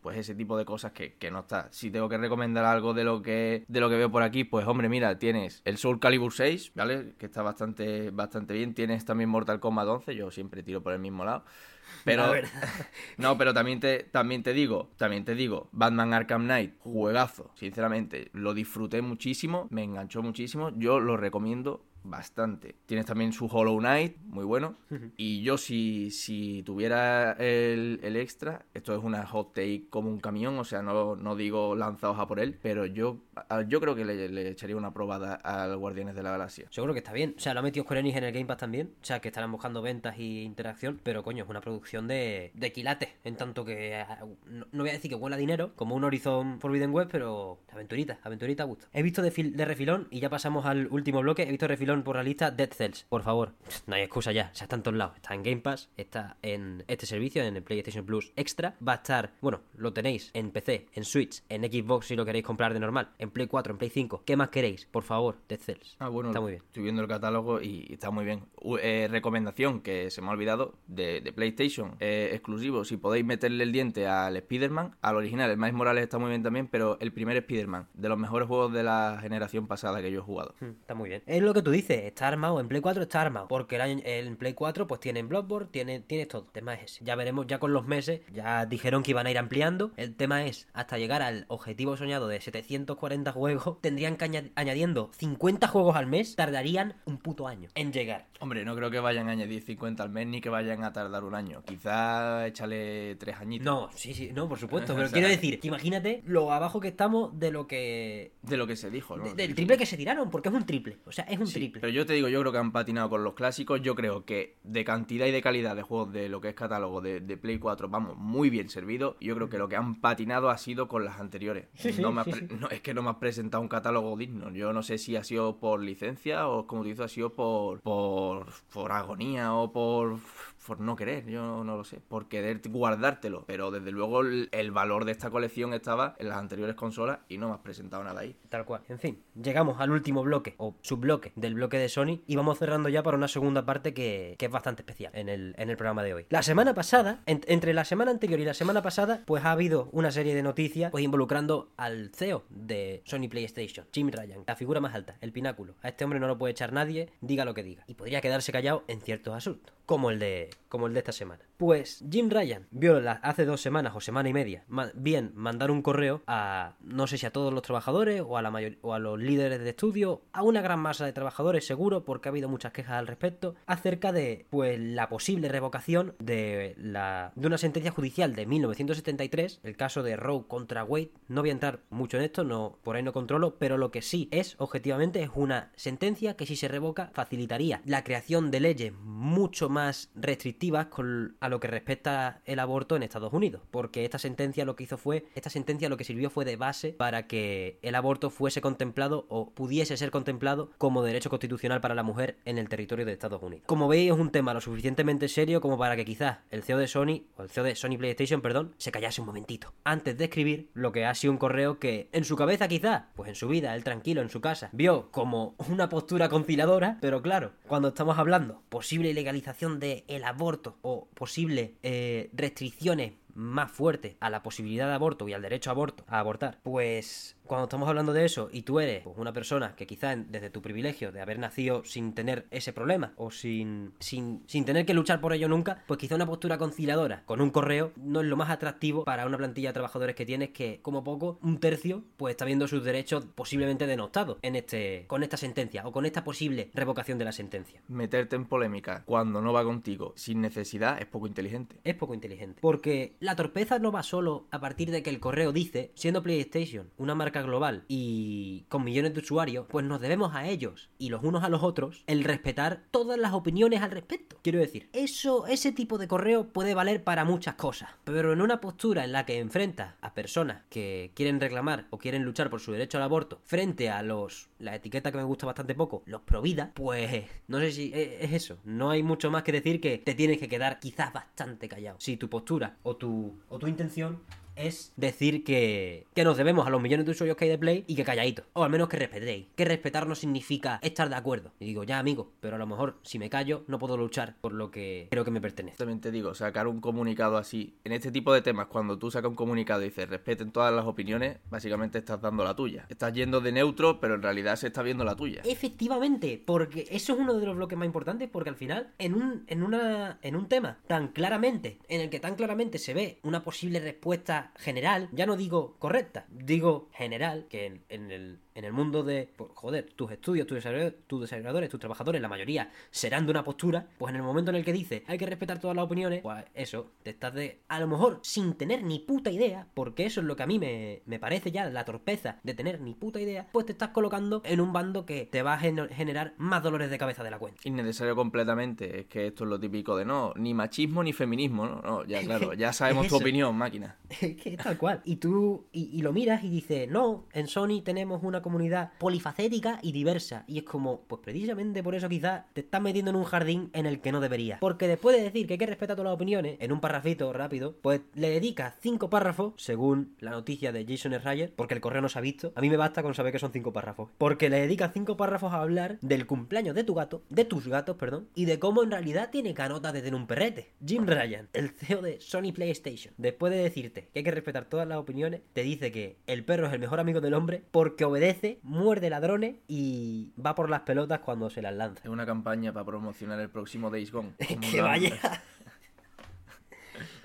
pues ese tipo de cosas que, que no está. Si tengo que recomendar algo de lo que de lo que veo por aquí, pues hombre, mira, tienes el Soul Calibur 6, ¿vale? Que está bastante, bastante bien. Tienes también Mortal Kombat 11, yo siempre tiro por el mismo lado. Pero, La no, pero también te, también te digo, también te digo, Batman Arkham Knight, juegazo, sinceramente, lo disfruté muchísimo, me enganchó muchísimo, yo lo recomiendo bastante. Tienes también su Hollow Knight, muy bueno. Y yo si, si tuviera el, el extra, esto es una hot take como un camión, o sea, no, no digo lanzados a por él, pero yo, yo creo que le, le echaría una probada al Guardianes de la Galaxia. Yo creo que está bien. O sea, lo ha metido Square Enix en el Game Pass también. O sea, que estarán buscando ventas y interacción. Pero coño, es una producción de, de quilates. En tanto que. No, no voy a decir que huela dinero, como un Horizon Forbidden West, pero. Aventurita, aventurita a gusto. He visto de, fil- de refilón, y ya pasamos al último bloque. He visto de por la lista Dead Cells. Por favor, no hay excusa ya. O sea, está en todos lados. Está en Game Pass, está en este servicio, en el PlayStation Plus Extra. Va a estar, bueno, lo tenéis en PC, en Switch, en Xbox si lo queréis comprar de normal, en Play 4, en Play 5. ¿Qué más queréis? Por favor, Dead Cells. Ah, bueno, Está muy bien. estoy viendo el catálogo y está muy bien. Eh, recomendación que se me ha olvidado de, de PlayStation, eh, exclusivo. Si podéis meterle el diente al Spider-Man, al original, el Miles Morales está muy bien también, pero el primer Spider-Man, de los mejores juegos de la generación pasada que yo he jugado. Mm, Está muy bien. Es lo que tú dices, está armado. En Play 4 está armado. Porque el año, en Play 4 pues tienen Bloodborne, tiene, tienes todo. El tema es ese. Ya veremos, ya con los meses, ya dijeron que iban a ir ampliando. El tema es, hasta llegar al objetivo soñado de 740 juegos, tendrían que aña- añadiendo 50 juegos al mes, tardarían un puto año en llegar. Hombre, no creo que vayan a añadir 50 al mes ni que vayan a tardar un año. Quizá échale tres añitos. No, sí, sí, no, por supuesto. Pero O sea- quiero decir, que imagínate lo abajo que estamos de lo que... De lo que se dijo, ¿no? de- del triple que se tiraron, porque es un triple. O sea, es un Sí, triple. Pero yo te digo, yo creo que han patinado con los clásicos. Yo creo que de cantidad y de calidad de juegos de lo que es catálogo de, de Play 4, vamos, muy bien servido. Yo creo que lo que han patinado ha sido con las anteriores. Sí, sí, no me has sí, pre- sí. no, es que no me has presentado un catálogo digno. Yo no sé si ha sido por licencia o, como te dices, ha sido por, por, por agonía o por, por no querer. Yo no lo sé. Por querer guardártelo. Pero desde luego el, valor de esta colección estaba en las anteriores consolas y no me has presentado nada ahí. Tal cual. En fin, llegamos al último bloque, o subbloque del bloque de Sony, y vamos cerrando ya para una segunda parte que, que es bastante especial en el, en el programa de hoy. La semana pasada, en- entre la semana anterior y la semana pasada, pues ha habido una serie de noticias pues involucrando al CEO de Sony PlayStation, Jim Ryan, la figura más alta, el pináculo. A este hombre no lo puede echar nadie, diga lo que diga. Y podría quedarse callado en ciertos asuntos, como el de, como el de esta semana. Pues Jim Ryan vio hace dos semanas o semana y media, bien mandar un correo a no sé si a todos los trabajadores o a la o a los líderes de estudio, a una gran masa de trabajadores seguro, porque ha habido muchas quejas al respecto, acerca de pues la posible revocación de la de una sentencia judicial de 1973, el caso de Roe contra Wade. No voy a entrar mucho en esto, no por ahí no controlo, pero lo que sí es objetivamente es una sentencia que si se revoca facilitaría la creación de leyes mucho más restrictivas con a lo que respecta el aborto en Estados Unidos, porque esta sentencia lo que hizo fue esta sentencia lo que sirvió fue de base para que el aborto fuese contemplado o pudiese ser contemplado como derecho constitucional para la mujer en el territorio de Estados Unidos. Como veis es un tema lo suficientemente serio como para que quizás el CEO de Sony o el CEO de Sony PlayStation, perdón, se callase un momentito antes de escribir lo que ha sido un correo que en su cabeza quizás, pues en su vida, él tranquilo en su casa, vio como una postura conciliadora, pero claro, cuando estamos hablando posible legalización del el aborto o posible eh, restricciones más fuertes a la posibilidad de aborto y al derecho a aborto a abortar pues cuando estamos hablando de eso y tú eres pues, una persona que quizá en- desde tu privilegio de haber nacido sin tener ese problema o sin, sin, sin tener que luchar por ello nunca, pues quizá una postura conciliadora con un correo no es lo más atractivo para una plantilla de trabajadores que tienes que como poco un tercio pues está viendo sus derechos posiblemente denostados en este con esta sentencia o con esta posible revocación de la sentencia. Meterte en polémica cuando no va contigo sin necesidad es poco inteligente. Es poco inteligente. Porque la torpeza no va solo a partir de que el correo dice, siendo PlayStation una marca global y con millones de usuarios, pues nos debemos a ellos y los unos a los otros el respetar todas las opiniones al respecto. Quiero decir, eso, ese tipo de correo puede valer para muchas cosas, pero en una postura en la que enfrenta a personas que quieren reclamar o quieren luchar por su derecho al aborto frente a los, la etiqueta que me gusta bastante poco, los pro vida, pues no sé si es, es eso. No hay mucho más que decir que te tienes que quedar quizás bastante callado. Si tu postura o tu, o tu intención es decir que, que nos debemos a los millones de usuarios que hay de Play y que calladito. O al menos que respetéis. Que respetar no significa estar de acuerdo. Y digo, ya amigo, pero a lo mejor si me callo no puedo luchar por lo que creo que me pertenece. También te digo, sacar un comunicado así, en este tipo de temas, cuando tú sacas un comunicado y dices respeten todas las opiniones, básicamente estás dando la tuya. Estás yendo de neutro, pero en realidad se está viendo la tuya. Efectivamente, porque eso es uno de los bloques más importantes, porque al final, en un, en una, en un tema tan claramente, en el que tan claramente se ve una posible respuesta general, ya no digo correcta, digo general, que en, en el, en el mundo de, pues, joder, tus estudios, tus desarrolladores, tus desarrolladores, tus trabajadores, la mayoría serán de una postura, pues en el momento en el que dice hay que respetar todas las opiniones, pues eso, te estás de, a lo mejor sin tener ni puta idea, porque eso es lo que a mí me, me parece ya la torpeza de tener ni puta idea, pues te estás colocando en un bando que te va a gen- generar más dolores de cabeza de la cuenta. Innecesario completamente. Es que esto es lo típico de no, ni machismo ni feminismo, ¿no? No, ya claro, ya sabemos tu opinión, máquina. Que tal cual. Y tú, y, lo miras y dices, no, en Sony tenemos una comunidad polifacética y diversa. Y es como, pues precisamente por eso quizás te estás metiendo en un jardín en el que no deberías. Porque después de decir que hay que respetar todas las opiniones, en un parrafito rápido, pues le dedicas cinco párrafos, según la noticia de Jason Schreier, porque el correo no se ha visto. A mí me basta con saber que son cinco párrafos. Porque le dedicas cinco párrafos a hablar del cumpleaños de tu gato, de tus gatos, perdón, y de cómo en realidad tiene canota de tener un perrete. Jim Ryan, el CEO de Sony PlayStation, después de decirte que hay que respetar todas las opiniones, te dice que el perro es el mejor amigo del hombre porque obedece, muerde ladrones y va por las pelotas cuando se las lanza. Es una campaña para promocionar el próximo Days Gone. Que vaya.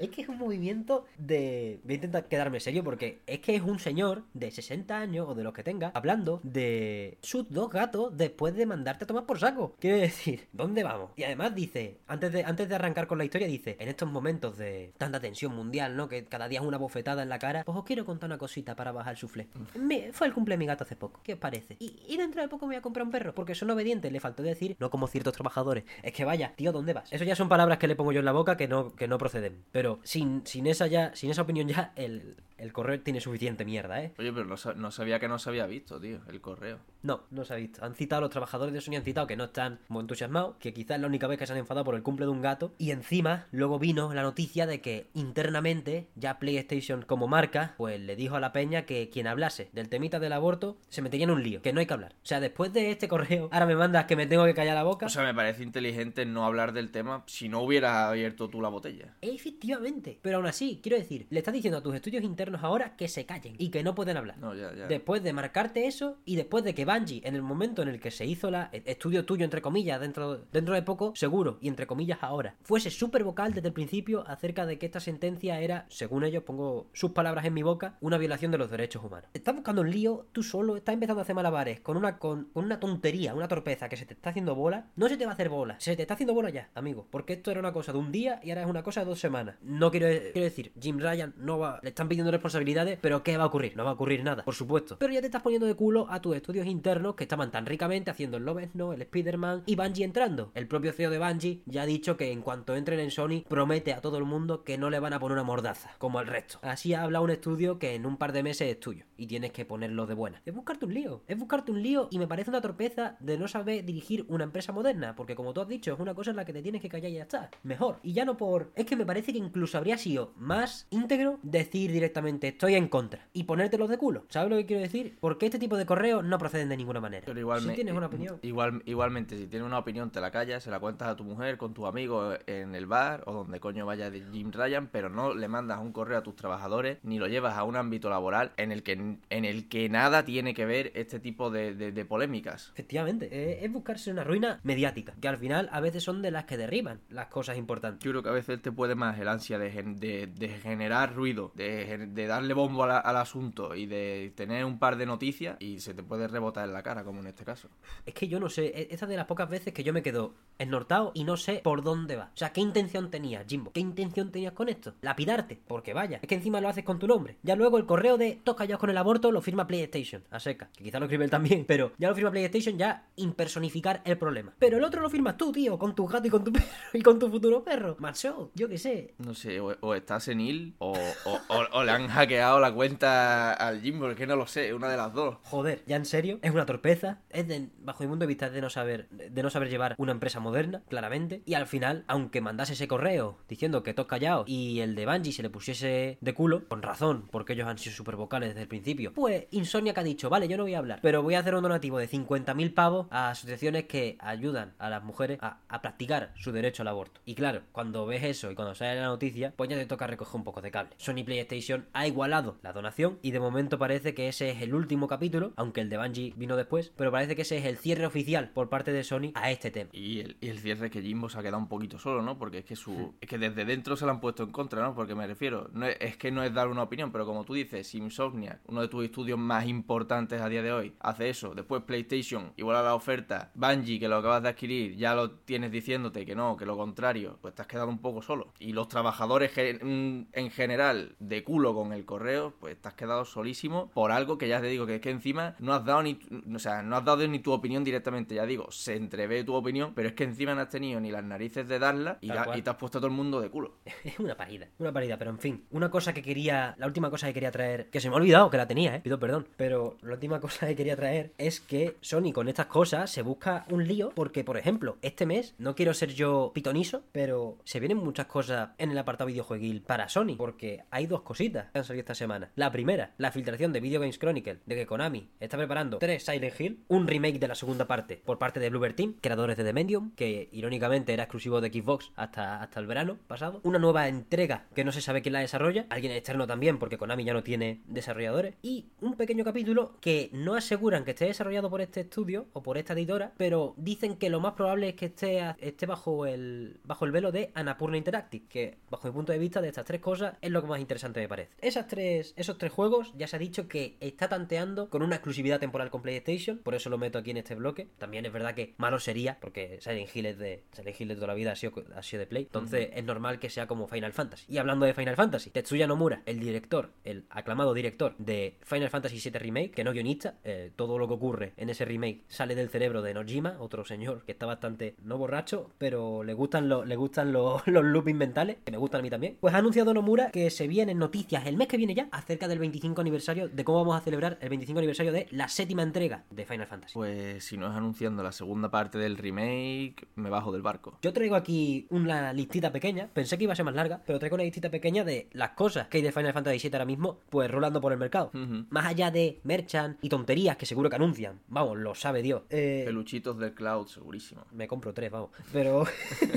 Es que es un movimiento de... Voy a intentar quedarme serio porque es que es un señor de 60 años o de los que tenga hablando de sus dos gatos después de mandarte a tomar por saco. Quiere decir, ¿dónde vamos? Y además dice, antes de, antes de arrancar con la historia, dice, en estos momentos de tanta tensión mundial, ¿no? Que cada día es una bofetada en la cara, pues os quiero contar una cosita para bajar el suflé. Me, fue el cumple de mi gato hace poco, ¿qué os parece? Y, dentro de poco me voy a comprar un perro, porque son obedientes, le faltó decir, no como ciertos trabajadores. Es que vaya, tío, ¿dónde vas? Eso ya son palabras que le pongo yo en la boca que no, que no proceden. Pero sin, sin esa ya, sin esa opinión ya, el, el correo tiene suficiente mierda, ¿eh? Oye, pero no, sa- no sabía que no se había visto, tío, el correo. No, no se ha visto. Han citado a los trabajadores de Sony, han citado que no están muy entusiasmados, que quizás es la única vez que se han enfadado por el cumple de un gato. Y encima, luego vino la noticia de que internamente, ya PlayStation como marca, pues le dijo a la peña que quien hablase del temita del aborto se metería en un lío, que no hay que hablar. O sea, después de este correo, ahora me mandas que me tengo que callar la boca. O sea, me parece inteligente no hablar del tema si no hubieras abierto tú la botella. Efectivamente. Pero aún así, quiero decir, le estás diciendo a tus estudios internos ahora que se callen y que no pueden hablar. No, ya, ya. Después de marcarte eso y después de que Bungie, en el momento en el que se hizo la e- estudio tuyo, entre comillas, dentro, dentro de poco, seguro, y entre comillas ahora, fuese súper vocal desde el principio acerca de que esta sentencia era, según ellos, pongo sus palabras en mi boca, una violación de los derechos humanos. Estás buscando un lío, tú solo, estás empezando a hacer malabares con una, con, con una tontería, una torpeza que se te está haciendo bola, no se te va a hacer bola, se te está haciendo bola ya, amigo, porque esto era una cosa de un día y ahora es una cosa de dos semanas. No quiero, quiero decir, Jim Ryan no va, le están pidiendo responsabilidades, pero ¿qué va a ocurrir? No va a ocurrir nada, por supuesto. Pero ya te estás poniendo de culo a tus estudios internos que estaban tan ricamente haciendo el Love el Spider-Man y Bungie entrando. El propio CEO de Bungie ya ha dicho que en cuanto entren en Sony promete a todo el mundo que no le van a poner una mordaza, como al resto. Así habla un estudio que en un par de meses es tuyo y tienes que ponerlo de buena. Es buscarte un lío, es buscarte un lío y me parece una torpeza de no saber dirigir una empresa moderna, porque como tú has dicho, es una cosa en la que te tienes que callar y ya está. Mejor. Y ya no por... Es que me parece que incluso habría sido más íntegro decir directamente estoy en contra y ponértelos de culo. ¿Sabes lo que quiero decir? Porque este tipo de correos no proceden de ninguna manera. Pero igual si tienes una opinión. Igual, igualmente, si tienes una opinión, te la callas, se la cuentas a tu mujer, con tu amigo en el bar o donde coño vaya de Jim Ryan, pero no le mandas un correo a tus trabajadores ni lo llevas a un ámbito laboral en el que, en el que nada tiene que ver este tipo de, de- de polémicas. Efectivamente, eh, es buscarse una ruina mediática, que al final a veces son de las que derriban las cosas importantes. Yo creo que a veces te puede más el, ansia de, gen- de- de generar ruido, de, de darle bombo la- al asunto y de tener un par de noticias y se te puede rebotar en la cara, como en este caso. Es que yo no sé, e- esta es de las pocas veces que yo me quedo ennortado y no sé por dónde va. O sea, ¿qué intención tenías, Jimbo? ¿Qué intención tenías con esto? Lapidarte, porque vaya, es que encima lo haces con tu nombre. Ya luego el correo de todos callados con el aborto lo firma PlayStation, a seca, que quizá lo escribe él también, pero ya lo firma PlayStation, ya impersonificar el problema. Pero el otro lo firmas tú, tío, con tu gato y con tu perro y con tu futuro perro. Macho, yo qué sé. No sé, o, o está senil o, o- o- o le han hackeado la cuenta al Jimbo, es que no lo sé, una de las dos. Joder, ya en serio, es una torpeza, es de, bajo mi punto de vista, de no saber, de no saber llevar una empresa moderna, claramente, y al final, aunque mandase ese correo diciendo que todos callados y el de Bungie se le pusiese de culo, con razón, porque ellos han sido súper vocales desde el principio, pues Insomniac ha dicho, vale, yo no voy a hablar, pero voy a hacer un donativo de 50.000 pavos a asociaciones que ayudan a las mujeres a, a practicar su derecho al aborto. Y claro, cuando ves eso y cuando sale la noticia, pues ya te toca recoger un poco de cable. Sony PlayStation ha igualado la donación y de momento parece que ese es el último capítulo, aunque el de Bungie vino después, pero parece que ese es el cierre oficial por parte de Sony a este tema. Y el, y el cierre que Jimbo se ha quedado un poquito solo, ¿no? Porque es que su es que desde dentro se lo han puesto en contra, ¿no? Porque me refiero, no es, es que no es dar una opinión, pero como tú dices, Insomniac, uno de tus estudios más importantes a día de hoy, hace eso, después PlayStation igual a la oferta, Bungie, que lo acabas de adquirir, ya lo tienes diciéndote que no, que lo contrario, pues te has quedado un poco solo. Y los trabajadores mm, en general de culo con el correo, pues te has quedado solísimo por algo que ya te digo que es que encima no has dado ni, o sea, no has dado ni tu opinión directamente, ya digo, se entrevé tu opinión, pero es que encima no has tenido ni las narices de darla y, te has puesto a todo el mundo de culo. Es una parida, una parida, pero en fin. Una cosa que quería, la última cosa que quería traer, que se me ha olvidado que la tenía, eh, pido perdón, pero la última cosa que quería traer es que Sony con estas cosas se busca un lío porque, por ejemplo, este mes, no quiero ser yo pitoniso, pero se vienen muchas cosas en el apartado videojueguil para Sony, porque hay dos cositas han salido esta semana. La primera, la filtración de Video Games Chronicle, de que Konami está preparando tres Silent Hill, un remake de la segunda parte por parte de Bluebird Team, creadores de The Medium, que irónicamente era exclusivo de Xbox hasta, hasta el verano pasado. Una nueva entrega que no se sabe quién la desarrolla, alguien externo también, porque Konami ya no tiene desarrolladores. Y un pequeño capítulo que no aseguran que esté desarrollado por este estudio o por esta editora, pero dicen que lo más probable es que esté, esté bajo, el, bajo el velo de Annapurna Interactive, que bajo mi punto de vista de estas tres cosas es lo que más interesante me parece. Esas tres, esos tres juegos ya se ha dicho que está tanteando con una exclusividad temporal con PlayStation, por eso lo meto aquí en este bloque. También es verdad que malo sería, porque Silent Hill es de, Silent Hill de toda la vida ha sido, ha sido de Play, entonces es normal que sea como Final Fantasy. Y hablando de Final Fantasy, Tetsuya Nomura, el director, el aclamado director de Final Fantasy VII Remake, que no guionista, eh, todo lo que ocurre en ese remake sale del cerebro de Nojima, otro señor que está bastante no borracho, pero le gustan los, le gustan los, los loopings mentales, que me gustan a mí también. Pues ha anunciado Nomura que se vienen noticias el mes que viene ya acerca del 25 aniversario de cómo vamos a celebrar el 25 aniversario de la séptima entrega de Final Fantasy. Pues si no es anunciando la segunda parte del remake, me bajo del barco. Yo traigo aquí una listita pequeña, pensé que iba a ser más larga, pero traigo una listita pequeña de las cosas que hay de Final Fantasy VII ahora mismo, pues rolando por el mercado. Más allá de merchan y tonterías que seguro que anuncian, vamos, lo sabe Dios. Eh, Peluchitos del cloud, segurísimo. me compro tres, vamos. Pero,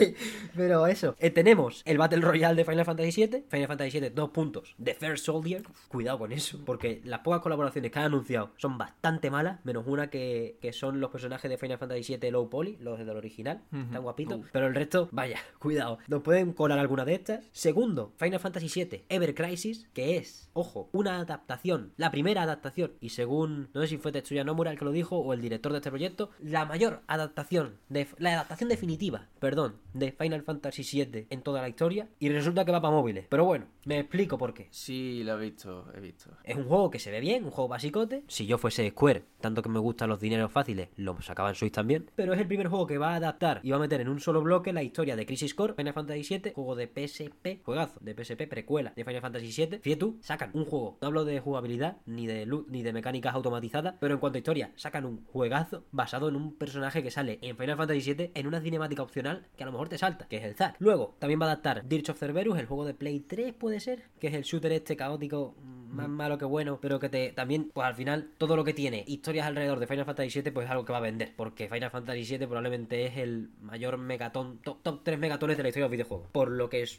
pero eso. Eh, tenemos el Battle Royale de Final Fantasy VII. Final Fantasy VII, dos puntos. The First Soldier. Cuidado con eso. Porque las pocas colaboraciones que han anunciado son bastante malas. Menos una que, que son los personajes de Final Fantasy VII Low Poly, los del original. Están guapitos. Uf. Pero el resto, vaya, cuidado. Nos pueden colar alguna de estas. Segundo, Final Fantasy VII Ever Crisis. Que es, ojo, una adaptación. La primera adaptación. Y según, no sé si fue Tetsuya Nomura el que lo dijo o el director de este proyecto, la mayor adaptación, de, la adaptación definitiva, perdón, de Final Fantasy VII en toda la historia. Y resulta que va para móviles. Pero bueno, me explico por qué. Sí, lo he visto, he visto. Es un juego que se ve bien, un juego basicote. Si yo fuese Square, tanto que me gustan los dineros fáciles, lo sacaba en Switch también. Pero es el primer juego que va a adaptar y va a meter en un solo bloque la historia de Crisis Core, Final Fantasy VII, juego de PSP, juegazo de PSP, precuela de Final Fantasy VII. Fíjate tú, sacan un juego. No hablo de jugabilidad, ni de loot, ni de mecánicas automatizadas, pero en cuanto a historia, sacan un juegazo basado en un personaje que sale en Final Fantasy VII en una cinemática opcional que a lo mejor te salta, que es el Zack. Luego, también va a adaptar Dirge of Cerberus, el juego de Play 3, puede ser, que es el shooter este caótico mm, más malo que bueno, pero que te también, pues al final, todo lo que tiene historias alrededor de Final Fantasy VII, pues es algo que va a vender. Porque Final Fantasy VII probablemente es el mayor megatón, top, top 3 megatones de la historia de los videojuegos. Por lo que es.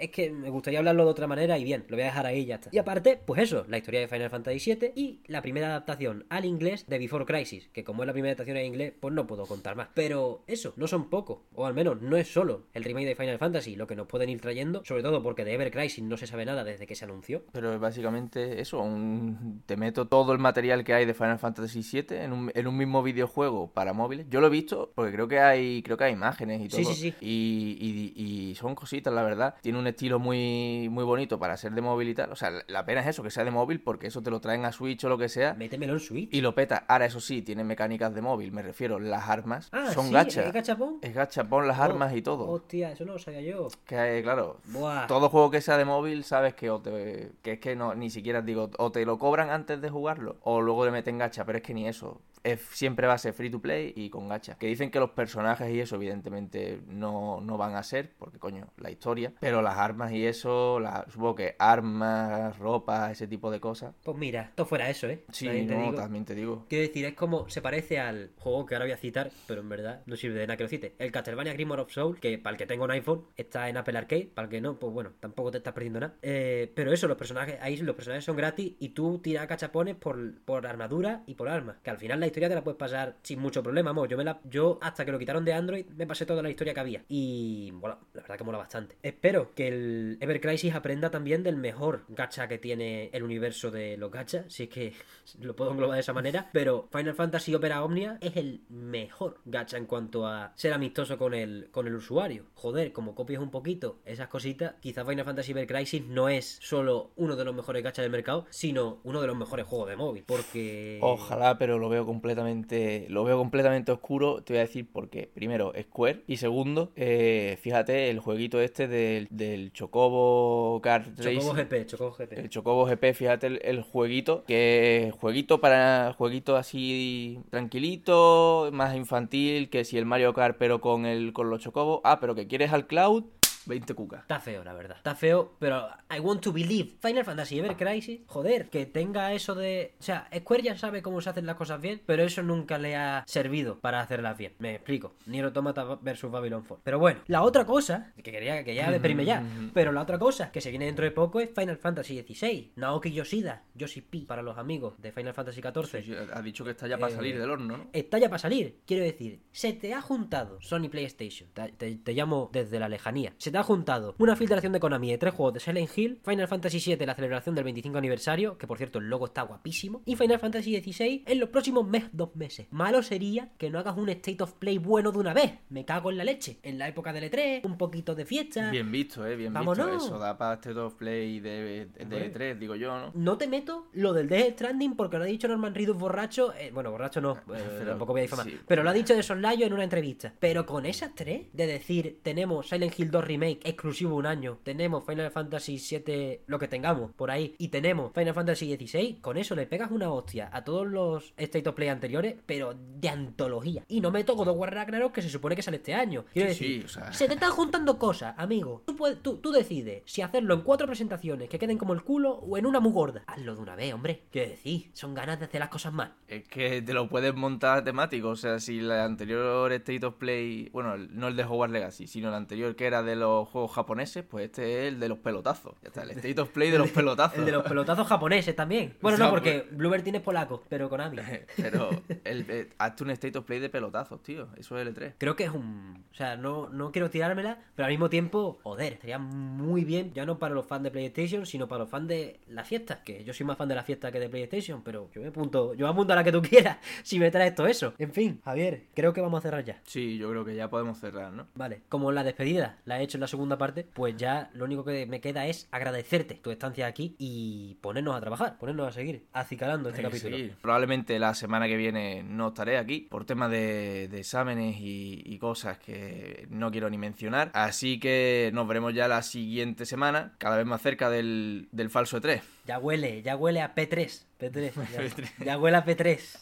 Es que me gustaría hablarlo de otra manera y bien, lo voy a dejar ahí y ya está. Y aparte, pues eso, la historia de Final Fantasy VII y la primera adaptación al inglés de Before Crisis, que como es la primera adaptación al inglés, pues no puedo contar más. Pero eso, no son poco, o al menos no es solo el remake de Final Fantasy lo que nos pueden ir trayendo, sobre todo porque de Ever Crisis no se sabe nada desde que se anunció. Pero es básicamente eso, un... te meto todo el material que hay de Final Fantasy VII en un, en un mismo videojuego para móviles. Yo lo he visto porque creo que hay creo que hay imágenes y todo. Sí, sí, sí. Y, y, y son cositas, la verdad. Tiene un estilo muy, muy bonito para ser de móvil y tal. O sea, la pena es eso, que sea de móvil porque eso te lo traen a Switch o lo que sea. Métemelo en Switch. Y lo peta. Ahora, eso sí, tiene mecánicas de móvil, me refiero. Las armas Ah, son sí, gacha. ¿es gachapón? Es gachapón las Oh, armas y todo. Hostia, eso no lo sabía yo. Que claro, Buah. todo juego que sea de móvil, sabes que, o te- que es que no, ni siquiera digo, o te lo cobran antes de jugarlo, o luego le meten gacha, pero es que ni eso. Es, siempre va a ser free to play y con gacha. Que dicen que los personajes y eso, evidentemente, no, no van a ser, porque coño, la historia. Pero las armas y eso, la, supongo que armas, ropa, ese tipo de cosas. Pues mira, esto fuera eso, ¿eh? Sí, También te no, digo. también te digo. Quiero decir, es como se parece al juego que ahora voy a citar, pero en verdad no sirve de nada que lo cite. El Castlevania Grimoire of Soul, que para el que tenga un iPhone está en Apple Arcade, para el que no, pues bueno, tampoco te estás perdiendo nada. Eh, pero eso, los personajes, ahí los personajes son gratis y tú tiras cachapones por, por armadura y por armas. Que al final la historia te la puedes pasar sin mucho problema, vamos. Yo, me la, yo hasta que lo quitaron de Android me pasé toda la historia que había. Y bueno, la verdad que mola bastante. Espero que el Ever Crisis aprenda también del mejor gacha que tiene el universo de los gachas, si es que lo puedo englobar de esa manera. Pero Final Fantasy Opera Omnia es el mejor gacha en cuanto a ser amistoso con el, con el usuario. Joder, como copias un poquito esas cositas, quizás Final Fantasy Ever Crisis no es solo uno de los mejores gachas del mercado, sino uno de los mejores juegos de móvil. Porque. Ojalá, pero lo veo completamente, lo veo completamente oscuro. Te voy a decir por qué. Primero, Square. Y segundo, eh, fíjate, el jueguito este del, del Chocobo Kart Chocobo Racing. GP, Chocobo GP. El Chocobo GP, fíjate el, el jueguito, que jueguito para jueguito así tranquilito, más infantil, que si el Mario Kart pero con el con los Chocobos. Ah, pero que quieres al Cloud, 20 cucas. Está feo, la verdad. Está feo, pero I want to believe. Final Fantasy Ever Crisis, joder, que tenga eso de. O sea, Square ya sabe cómo se hacen las cosas bien, pero eso nunca le ha servido para hacerlas bien. Me explico. Nier Automata versus Babylon 4. Pero bueno, la otra cosa, que quería que ya deprime ya, pero la otra cosa que se viene dentro de poco es Final Fantasy XVI. Naoki Yoshida, Yoshi P para los amigos de Final Fantasy XIV. Ha dicho que está ya para Eh, salir del horno, ¿no? Está ya para salir, quiero decir, se te ha juntado Sony PlayStation, te, te- te llamo desde la lejanía, se te ha juntado una filtración de Konami de tres juegos de Silent Hill, Final Fantasy VII la celebración del 25 aniversario, que por cierto el logo está guapísimo, y Final Fantasy XVI en los próximos mes, dos meses. Malo sería que no hagas un State of Play bueno de una vez, me cago en la leche, en la época del E3, un poquito de fiesta. Bien visto, eh, bien Vámonos. visto. Eso da para State of Play de, de, Hombre. 3, digo yo, ¿no? No te meto lo del Death Stranding porque lo ha dicho Norman Reedus borracho. eh, bueno, borracho no, eh, Pero, tampoco voy a difamar. sí. Pero lo ha dicho de soslayo en una entrevista. Pero con esas tres, de decir, tenemos Silent Hill 2 Remake exclusivo un año, tenemos Final Fantasy 7, lo que tengamos por ahí, y tenemos Final Fantasy 16, con eso le pegas una hostia a todos los State of Play anteriores, pero de antología. Y no meto God of War Ragnarok que se supone que sale este año. Quiero Sí, decir, sí, o sea. se te están juntando cosas, amigo. Tú, puedes- tú, tú decides si hacerlo en cuatro presentaciones que queden como el culo o en una muy gorda. Hazlo de una vez, hombre. Quiero decir, son ganas de hacer las cosas mal. Es que te lo puedes montar temático, o sea, si la anterior State of Play, bueno, no el de Hogwarts Legacy, sino el anterior que era de los juegos japoneses, pues este es el de los pelotazos. Ya está, el State of Play de los pelotazos. El de los pelotazos japoneses también. Bueno, no, porque Bluebird tiene polaco, pero con Ami. Pero el, hazte un State of Play de pelotazos, tío. Eso es L3. Creo que es un. O sea, no, no quiero tirármela, pero al mismo tiempo, joder, sería muy bien, ya no para los fans de PlayStation, sino para los fans de la fiesta. Que yo soy más fan de la fiesta que de PlayStation, pero yo me apunto, yo me apunto a la que tú quieras si me traes todo eso. En fin, Javier, creo que vamos a cerrar ya. Sí, yo creo que ya podemos cerrar, ¿no? Vale, como la despedida la he hecho en la segunda parte, pues ya lo único que me queda es agradecerte tu estancia aquí y ponernos a trabajar, ponernos a seguir acicalando este capítulo. Probablemente la semana que viene no estaré aquí por temas de, de exámenes y, y cosas que no quiero ni mencionar. Así que nos veremos ya la siguiente semana, cada vez más cerca del, del falso E3. Ya huele, ya huele a P3. P3, ya, ya huele a P3.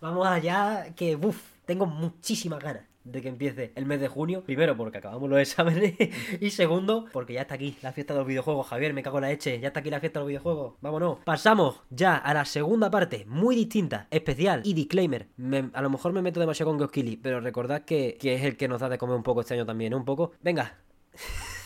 Vamos allá, que uff, tengo muchísimas ganas. De que empiece el mes de junio. Primero, porque acabamos los exámenes. y segundo, porque ya está aquí la fiesta de los videojuegos. Javier, me cago en la leche. Ya está aquí la fiesta de los videojuegos. Vámonos. Pasamos ya a la segunda parte, muy distinta, especial y disclaimer. Me- a lo mejor me meto demasiado con Goskili, pero recordad que, que es el que nos da de comer un poco este año también, ¿eh? Un poco. Venga.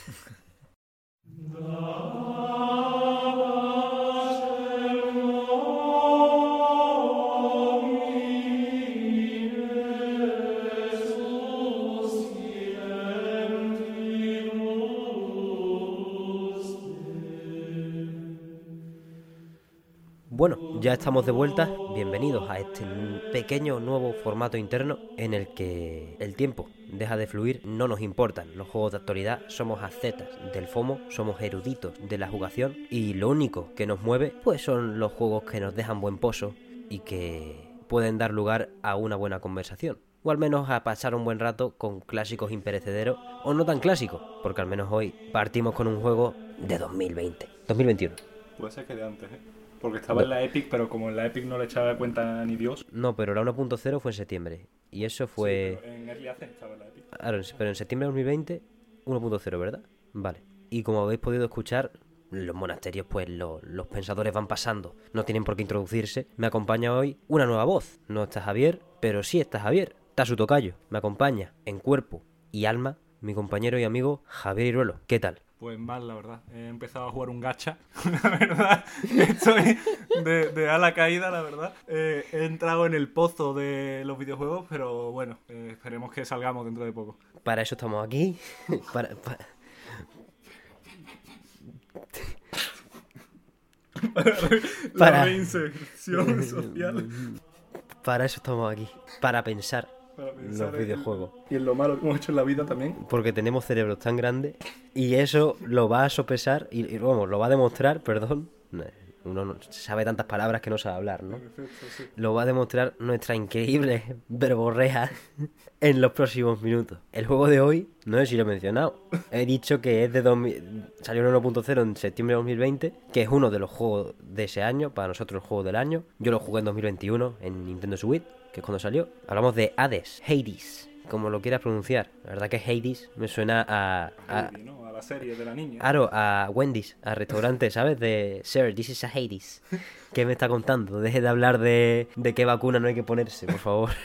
ya estamos de vuelta. Bienvenidos a este pequeño nuevo formato interno en el que el tiempo deja de fluir, no nos importan los juegos de actualidad, somos ascetas del FOMO, somos eruditos de la jugación y lo único que nos mueve pues son los juegos que nos dejan buen pozo y que pueden dar lugar a una buena conversación. O al menos a pasar un buen rato con clásicos imperecederos o no tan clásicos, porque al menos hoy partimos con un juego de 2020, 2021. Puede ser que de antes, ¿eh? Porque estaba en la Epic, pero como en la Epic no le echaba cuenta ni Dios. No, pero la 1.0 fue en septiembre. Y eso fue... Sí, pero en Early Access estaba en la Epic. Claro, pero en septiembre de 2020, 1.0, ¿verdad? Vale. Y como habéis podido escuchar, los monasterios, pues lo- los pensadores van pasando. No tienen por qué introducirse. Me acompaña hoy una nueva voz. No está Javier, pero sí está Javier. Está su tocayo. Me acompaña en cuerpo y alma mi compañero y amigo Javier Iruelo. ¿Qué tal? Pues mal, la verdad. He empezado a jugar un gacha. La verdad, estoy de, de ala caída, la verdad. Eh, he entrado en el pozo de los videojuegos, pero bueno, eh, esperemos que salgamos dentro de poco. Para eso estamos aquí. para, pa- Para- La reinserción social. para eso estamos aquí. Para pensar Para pensar los en- videojuegos. Y en lo malo que hemos hecho en la vida también. porque tenemos cerebros tan grandes y eso lo va a sopesar y, y, vamos, lo va a demostrar, perdón. Uno no- sabe tantas palabras que no sabe hablar, ¿no? Perfecto, sí. Lo va a demostrar nuestra increíble verborrea en los próximos minutos. El juego de hoy, no sé si lo he mencionado, he dicho que es de 2000, salió en 1.0 en septiembre de 2020, que es uno de los juegos de ese año, para nosotros el juego del año. Yo lo jugué en 2021 en Nintendo Switch, que es cuando salió. Hablamos de Hades, Hades, como lo quieras pronunciar. La verdad que Hades me suena a- a, Heidi, ¿no? A la serie de la niña. Claro, a Wendy's, al restaurante, ¿sabes? De Sir, this is a Hades. ¿Qué me está contando? Deje de hablar de, de qué vacuna no hay que ponerse, por favor.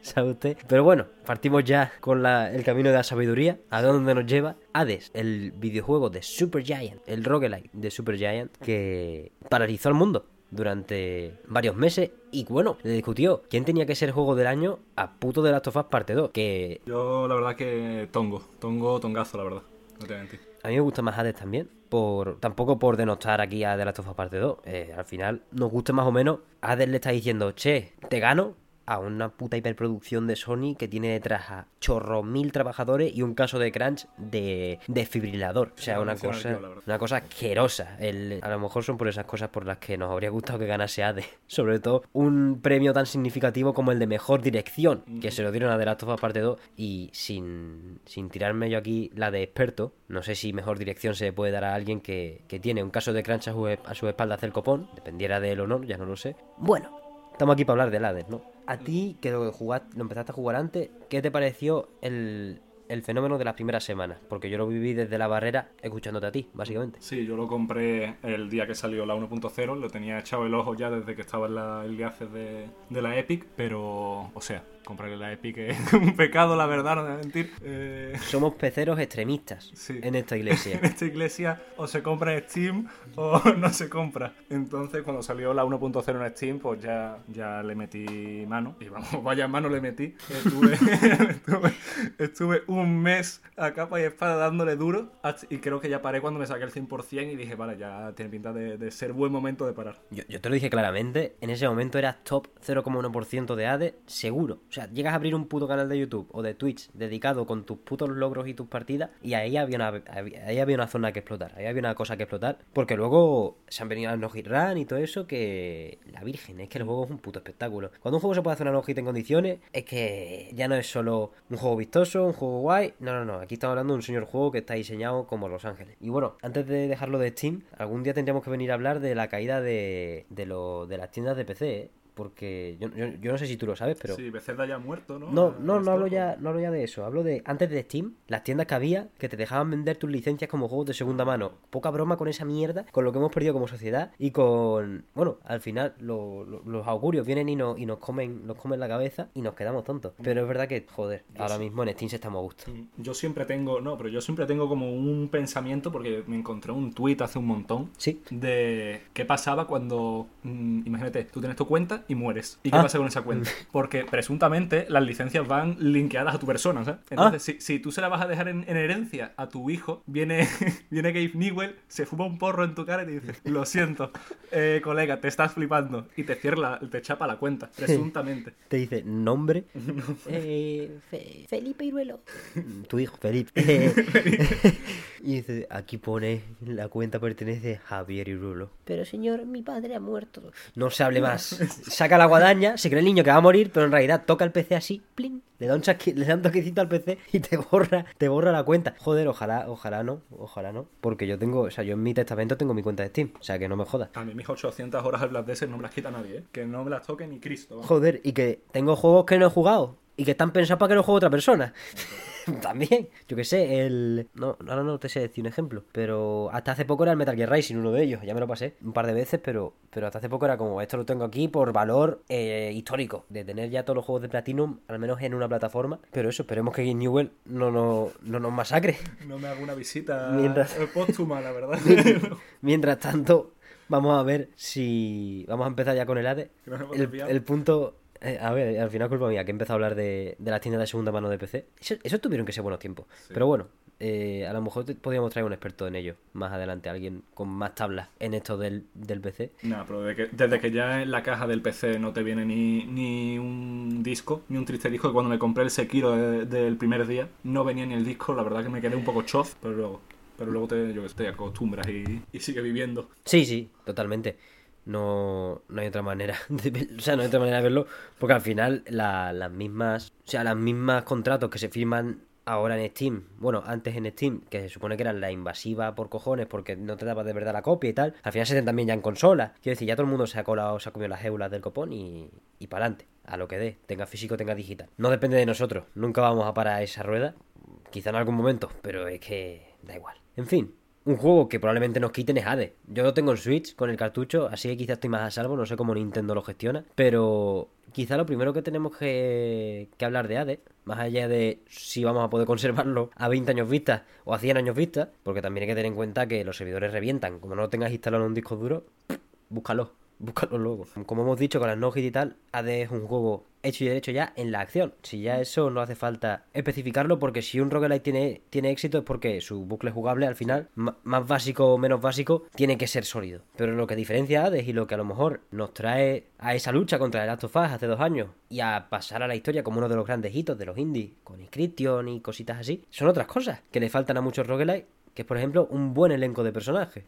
¿Sabe usted? Pero bueno, partimos ya con la- el camino de la sabiduría. ¿A dónde nos lleva? Hades, el videojuego de Super Giant, el roguelike de Super Giant, que paralizó al mundo durante varios meses y bueno, le discutió quién tenía que ser juego del año a puto de Last of Us parte 2, que Yo la verdad que tongo, tongo, tongazo, la verdad. No te voy a mentir. A mí me gusta más Hades también. Por, tampoco por denostar aquí a The Last of Us Parte 2. Eh, al final, nos gusta más o menos. Hades le está diciendo, che, te gano a una puta hiperproducción de Sony que tiene detrás a chorro mil trabajadores y un caso de crunch de desfibrilador. O sea, Sí, una cosa, una cosa asquerosa. El, a lo mejor son por esas cosas por las que nos habría gustado que ganase Hades. Sobre todo un premio tan significativo como el de mejor dirección, que se lo dieron a The Last of Us Parte 2 y sin, sin tirarme yo aquí la de experto, no sé si mejor dirección se le puede dar a alguien que, que tiene un caso de crunch a su, a su espalda hacer copón, dependiera del honor, ya no lo sé. Bueno, estamos aquí para hablar de Hades, ¿no? A ti, que lo, jugaste, lo empezaste a jugar antes, ¿qué te pareció el, el fenómeno de las primeras semanas? Porque yo lo viví desde la barrera escuchándote a ti, básicamente. Sí, yo lo compré el día que salió la 1.0, lo tenía echado el ojo ya desde que estaba en la Access de, de la Epic, pero, o sea, comprarle la Epic es un pecado, la verdad, no a mentir. Eh, Somos peceros extremistas Sí. en esta iglesia. en esta iglesia o se compra en Steam o no se compra. Entonces, cuando salió la 1.0 en Steam, pues ya, ya le metí mano. Y vamos, vaya mano le metí. Estuve, estuve, estuve un mes a capa y espada dándole duro. Y creo que ya paré cuando me saqué el 100% y dije, vale, ya tiene pinta de, de ser buen momento de parar. Yo, yo te lo dije claramente, en ese momento eras top 0,1% de Hades, seguro. O sea, llegas a abrir un puto canal de YouTube o de Twitch dedicado con tus putos logros y tus partidas y ahí había una, ahí había una zona que explotar, ahí había una cosa que explotar. Porque luego se han venido las no run y todo eso que... La virgen, es que el juego es un puto espectáculo. Cuando un juego se puede hacer una no en condiciones, es que ya no es solo un juego vistoso, un juego guay. No, no, no. Aquí estamos hablando de un señor juego que está diseñado como Los Ángeles. Y bueno, antes de dejarlo de Steam, algún día tendríamos que venir a hablar de la caída de, de, lo- de las tiendas de PC, ¿eh? Porque yo, yo, yo no sé si tú lo sabes, pero... Sí, Bethesda ya ha muerto, ¿no? No, no, no hablo ¿no? ya, no hablo ya de eso. Hablo de antes de Steam, las tiendas que había que te dejaban vender tus licencias como juegos de segunda mano. Poca broma con esa mierda, con lo que hemos perdido como sociedad y con, bueno, al final lo- lo- los augurios vienen y nos, y nos comen, nos comen la cabeza y nos quedamos tontos. Pero es verdad que, joder, ahora mismo en Steam se estamos a gusto. Yo siempre tengo, no, pero yo siempre tengo como un pensamiento porque me encontré un tuit hace un montón Sí. de qué pasaba cuando, mm, imagínate, tú tienes tu cuenta y mueres. ¿Y qué Ah. pasa con esa cuenta? Porque presuntamente las licencias van linkeadas a tu persona, ¿sabes? Entonces, si, si tú se la vas a dejar en, en herencia a tu hijo, viene, viene Gabe Newell, se fuma un porro en tu cara y te dice, lo siento, eh, colega, te estás flipando. Y te cierra, la- te chapa la cuenta, presuntamente. Te dice nombre. Eh, Fe- Felipe Iruelo. Tu hijo, Felipe. Y dice, aquí pone la cuenta pertenece a Javier Iruelo. Pero señor, mi padre ha muerto. No se hable más. Saca la guadaña, se cree el niño que va a morir, pero en realidad toca el PC así, plin, le da un chasqui- le da un toquecito al PC y te borra, te borra la cuenta. Joder, ojalá, ojalá no, ojalá no. Porque yo tengo, o sea, yo en mi testamento tengo mi cuenta de Steam. O sea que no me jodas. A mí mis 800 horas al Black Desert no me las quita nadie, ¿eh? Que no me las toque ni Cristo. vamos. Joder, y que tengo juegos que no he jugado y que están pensados para que los juegue otra persona. También, yo que sé, el. No, ahora no te sé decir un ejemplo, pero hasta hace poco era el Metal Gear Rising, uno de ellos. Ya me lo pasé un par de veces, pero, pero hasta hace poco era como esto lo tengo aquí por valor eh, histórico, de tener ya todos los juegos de Platinum, al menos en una plataforma. Pero eso, esperemos que Newell no, no, no nos masacre. No me hago una visita Mientras- póstuma, la verdad. Mientras tanto, vamos a ver si. Vamos a empezar ya con el ADE. El, el punto. Eh, a ver, al final culpa mía, que he empezado a hablar de, de las tiendas de segunda mano de PC. Eso, eso tuvieron que ser buenos tiempos. Pero bueno, eh, a lo mejor te- podríamos traer un experto en ello más adelante, alguien con más tablas en esto del, del PC. No, pero desde que, desde que ya en la caja del PC no te viene ni, ni un disco, ni un triste disco, que cuando me compré el Sekiro de- del primer día, no venía ni el disco, la verdad que me quedé un poco chof, pero luego, pero luego te, yo te acostumbras y, y sigue viviendo. Sí, sí, totalmente. No, no hay otra manera de ver- o sea, no hay otra manera de verlo, porque al final la- las mismas, o sea, las mismas contratos que se firman ahora en Steam, bueno, antes en Steam, que se supone que eran la invasiva por cojones porque no te daba de verdad la copia y tal, al final se hacen también ya en consola. Quiero decir, ya todo el mundo se ha colado, se ha comido las éulas del copón y, y para adelante, a lo que dé, tenga físico, tenga digital. No depende de nosotros, nunca vamos a parar esa rueda, quizá en algún momento, pero es que da igual. En fin, un juego que probablemente nos quiten es Hades. Yo lo tengo en Switch con el cartucho, así que quizás estoy más a salvo, no sé cómo Nintendo lo gestiona, pero quizá lo primero que tenemos que, que hablar de Hades, más allá de si vamos a poder conservarlo a 20 años vista o a 100 años vista, porque también hay que tener en cuenta que los servidores revientan, como no lo tengas instalado en un disco duro, búscalo. Búscalo luego. Como hemos dicho con las no y tal, Hades es un juego hecho y derecho ya en la acción. Si ya eso no hace falta especificarlo, porque si un roguelite tiene, tiene éxito es porque su bucle jugable al final, más básico o menos básico, tiene que ser sólido. Pero lo que diferencia a Hades y lo que a lo mejor nos trae a esa lucha contra el Last of Us hace dos años y a pasar a la historia como uno de los grandes hitos de los indies, con Inscription y cositas así, son otras cosas que le faltan a muchos roguelites, que es por ejemplo un buen elenco de personajes.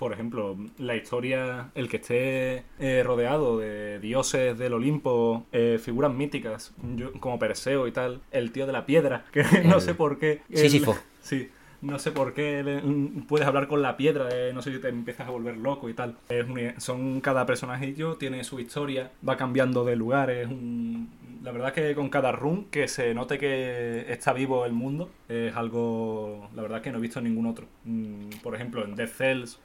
Por ejemplo, la historia, el que esté eh, rodeado de dioses del Olimpo, eh, figuras míticas, yo- como Perseo y tal, el tío de la piedra, que no sé por qué. el- Sísifo. sí, no sé por qué puedes hablar con la piedra, eh, no sé si te empiezas a volver loco y tal. Es un- son cada personajillo, tiene su historia, va cambiando de lugar, es un... La verdad que con cada run que se note que está vivo el mundo es algo, la verdad que no he visto en ningún otro. Mm, Por ejemplo, en Dead Cells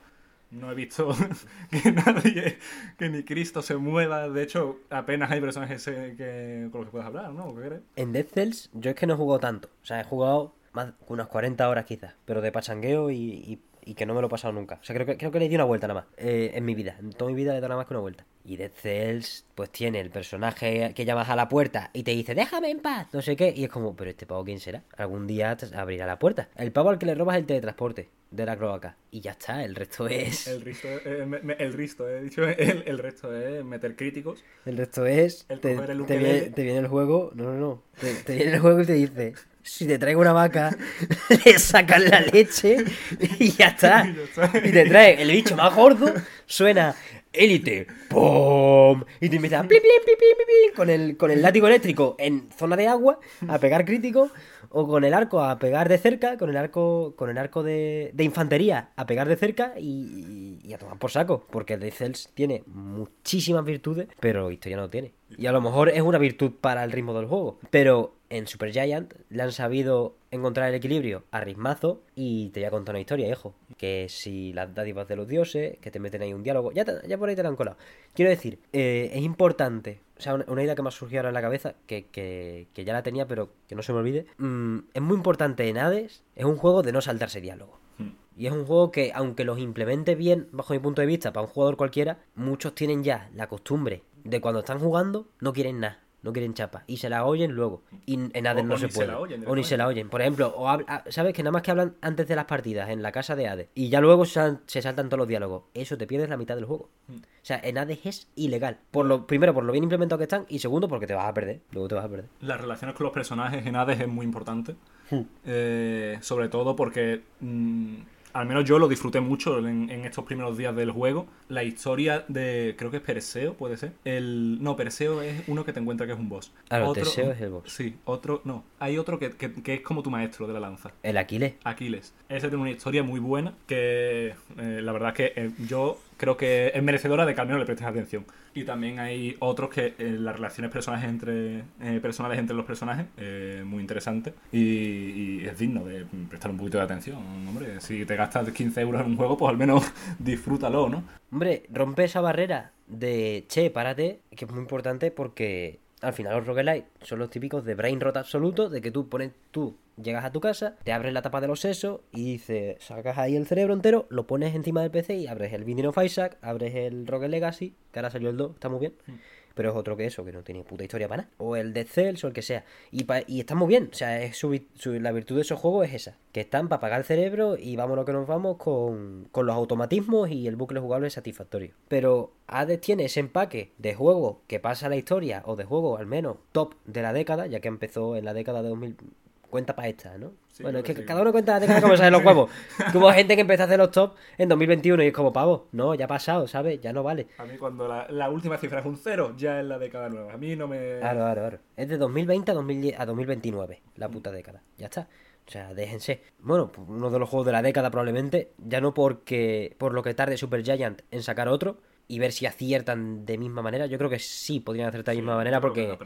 no he visto que nadie, que ni Cristo se mueva. De hecho, apenas hay personajes eh, que, con los que puedes hablar, ¿no? ¿Qué crees? En Dead Cells yo es que no he jugado tanto. O sea, he jugado más unas 40 horas quizás. Pero de pachangueo y, y- y que no me lo he pasado nunca. O sea, creo que, creo que le di una vuelta nada más. eh, en mi vida. En toda mi vida le he dado nada más que una vuelta. Y Dead Cells, pues tiene el personaje que llamas a la puerta y te dice, déjame en paz, no sé qué. Y es como, pero este pavo, ¿quién será? Algún día abrirá la puerta. El pavo al que le robas el teletransporte de la cloaca. Y ya está, el resto es... El risto, eh, me- me- el risto, he dicho, el, el resto es meter críticos. El resto es. El te, el te viene, te viene el juego. No, no, no. Te, te viene el juego y te dice: Si te traigo una vaca, le sacas la leche y ya está. Y ya está. Y te trae el bicho más gordo. Suena élite, ¡pum! Y te plim, con el, con el látigo eléctrico en zona de agua a pegar crítico, o con el arco a pegar de cerca, con el arco, con el arco de, de infantería a pegar de cerca y, a tomar por saco, porque The Cells tiene muchísimas virtudes, pero historia no tiene. Y a lo mejor es una virtud para el ritmo del juego, pero en Super Giant le han sabido encontrar el equilibrio a ritmazo y te voy a contar una historia, hijo. Que si las dádivas de los dioses, que te meten ahí un diálogo, ya, te- ya por ahí te la han colado. Quiero decir, eh, es importante, o sea, una, una idea que me ha surgido ahora en la cabeza, que, que- que ya la tenía, pero que no se me olvide. Mm, es muy importante en Hades, es un juego de no saltarse diálogo. Hmm. Y es un juego que, aunque los implemente bien, bajo mi punto de vista, para un jugador cualquiera, muchos tienen ya la costumbre de cuando están jugando, no quieren nada, no quieren chapa. Y se la oyen luego. Y en Hades O- no o se se puede. la oyen o ni se la oyen. Por ejemplo, o habla- ah, ¿sabes que nada más que hablan antes de las partidas en la casa de Hades? Y ya luego sal- se saltan todos los diálogos. Eso te pierdes la mitad del juego. Hmm. O sea, en Hades es ilegal. Por lo, primero, por lo bien implementado que están. Y segundo, porque te vas a perder. Luego te vas a perder. Las relaciones con los personajes en Hades es muy importante. Hmm. Eh, sobre todo porque mm, al menos yo lo disfruté mucho en, en estos primeros días del juego. La historia de. Creo que es Perseo, puede ser. El. No, Perseo es uno que te encuentra que es un boss. Claro, Teseo es el boss. Sí, otro. No. Hay otro que, que- que es como tu maestro de la lanza. El Aquiles. Aquiles. Ese tiene una historia muy buena que eh, la verdad es que eh, yo creo que es merecedora de que al menos le prestes atención. Y también hay otros que eh, las relaciones personajes entre, eh, personales entre los personajes, eh, muy interesante y, y es digno de prestar un poquito de atención. Hombre, si te gastas 15 euros en un juego, pues al menos disfrútalo, ¿no? Hombre, rompe esa barrera de che, párate, que es muy importante porque al final los roguelite son los típicos de brain rot absoluto, de que tú pones, tú llegas a tu casa, te abres la tapa de los sesos y dices, sacas ahí el cerebro entero, lo pones encima del PC y abres el Binding of Isaac, abres el Rogue Legacy, que ahora salió el 2, está muy bien. Pero es otro que eso, que no tiene puta historia para nada. O el Dead Cells o el que sea. Y, y está muy bien. O sea, es su, la virtud de esos juegos es esa. Que están para apagar el cerebro y vámonos que nos vamos con, con los automatismos y el bucle jugable satisfactorio. Pero Hades tiene ese empaque de juego que pasa la historia, o de juego al menos top de la década, ya que empezó en la década de 2000. Cuenta para esta, ¿no? Sí, bueno, es que sí. cada uno cuenta la década como salen los huevos. Que hubo gente que empezó a hacer los top en 2021 y es como pavo. No, ya ha pasado, ¿sabes? Ya no vale. A mí cuando la, la última cifra es un cero, ya es la década nueva. A mí no me... Claro, claro, claro. Es de 2020 a, 2010 a 2029, la puta década. Ya está. O sea, déjense. Bueno, uno de los juegos de la década probablemente, ya no porque por lo que tarde Super Giant en sacar otro y ver si aciertan de misma manera. Yo creo que sí podrían acertar de misma manera porque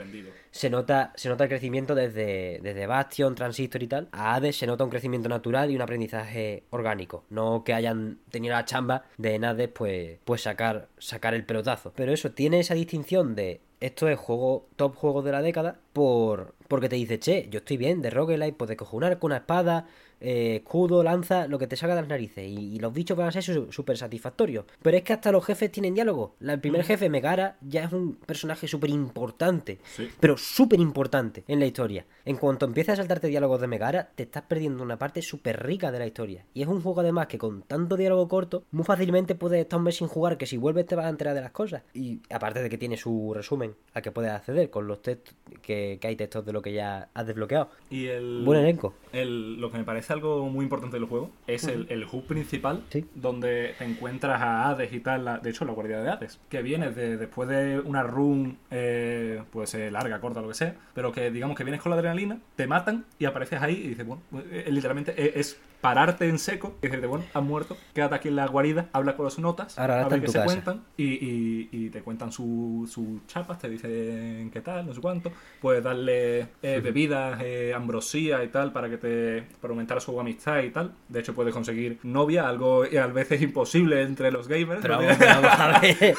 se nota, se nota el crecimiento desde, desde Bastion, Transistor y tal. A Hades se nota un crecimiento natural y un aprendizaje orgánico. No que hayan tenido la chamba de en Hades pues, pues sacar, sacar el pelotazo. Pero eso, tiene esa distinción de esto es juego, top juego de la década, por porque te dice, che, yo estoy bien de roguelite, puedes coger un arco, una espada, eh, escudo, lanza, lo que te salga de las narices. Y, y los bichos van a ser súper satisfactorios. Pero es que hasta los jefes tienen diálogo. La- el primer jefe, Megara, ya es un personaje súper importante. Sí. Pero súper importante en la historia. En cuanto empiezas a saltarte diálogos de Megara, te estás perdiendo una parte súper rica de la historia. Y es un juego además que con tanto diálogo corto, muy fácilmente puedes estar un mes sin jugar, que si vuelves te vas a enterar de las cosas. Y aparte de que tiene su resumen al que puedes acceder con los textos, que, que hay textos de lo que ya has desbloqueado. Y el... Buen elenco. El- lo que me parece algo muy importante del juego es el, el hub principal, Sí. donde te encuentras a Hades y tal, la- de hecho la guardia de Hades, que viene de, después de una run, eh, pues eh, larga, corta, lo que sea, pero que digamos que vienes con la adrenalina, te matan y apareces ahí y dices, bueno, eh, eh, literalmente es pararte en seco y decirte, bueno, has muerto, quédate aquí en la guarida, habla con los notas, Ahora, a ver qué se casa. cuentan y, y- y te cuentan sus su chapas, te dicen qué tal, no sé cuánto, puedes darle eh, bebidas, eh, ambrosía y tal para que te para aumentar su amistad y tal. De hecho puedes conseguir novia, algo a veces imposible entre los gamers. Pero ¿no? vamos, vamos a ver.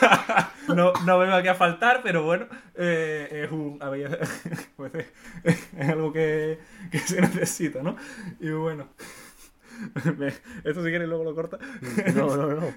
no, no vengo aquí a faltar, pero bueno, eh, es un. a ver, pues, es algo que, que se necesita, ¿no? Y bueno. Esto si quieres luego lo corta. No, no, no.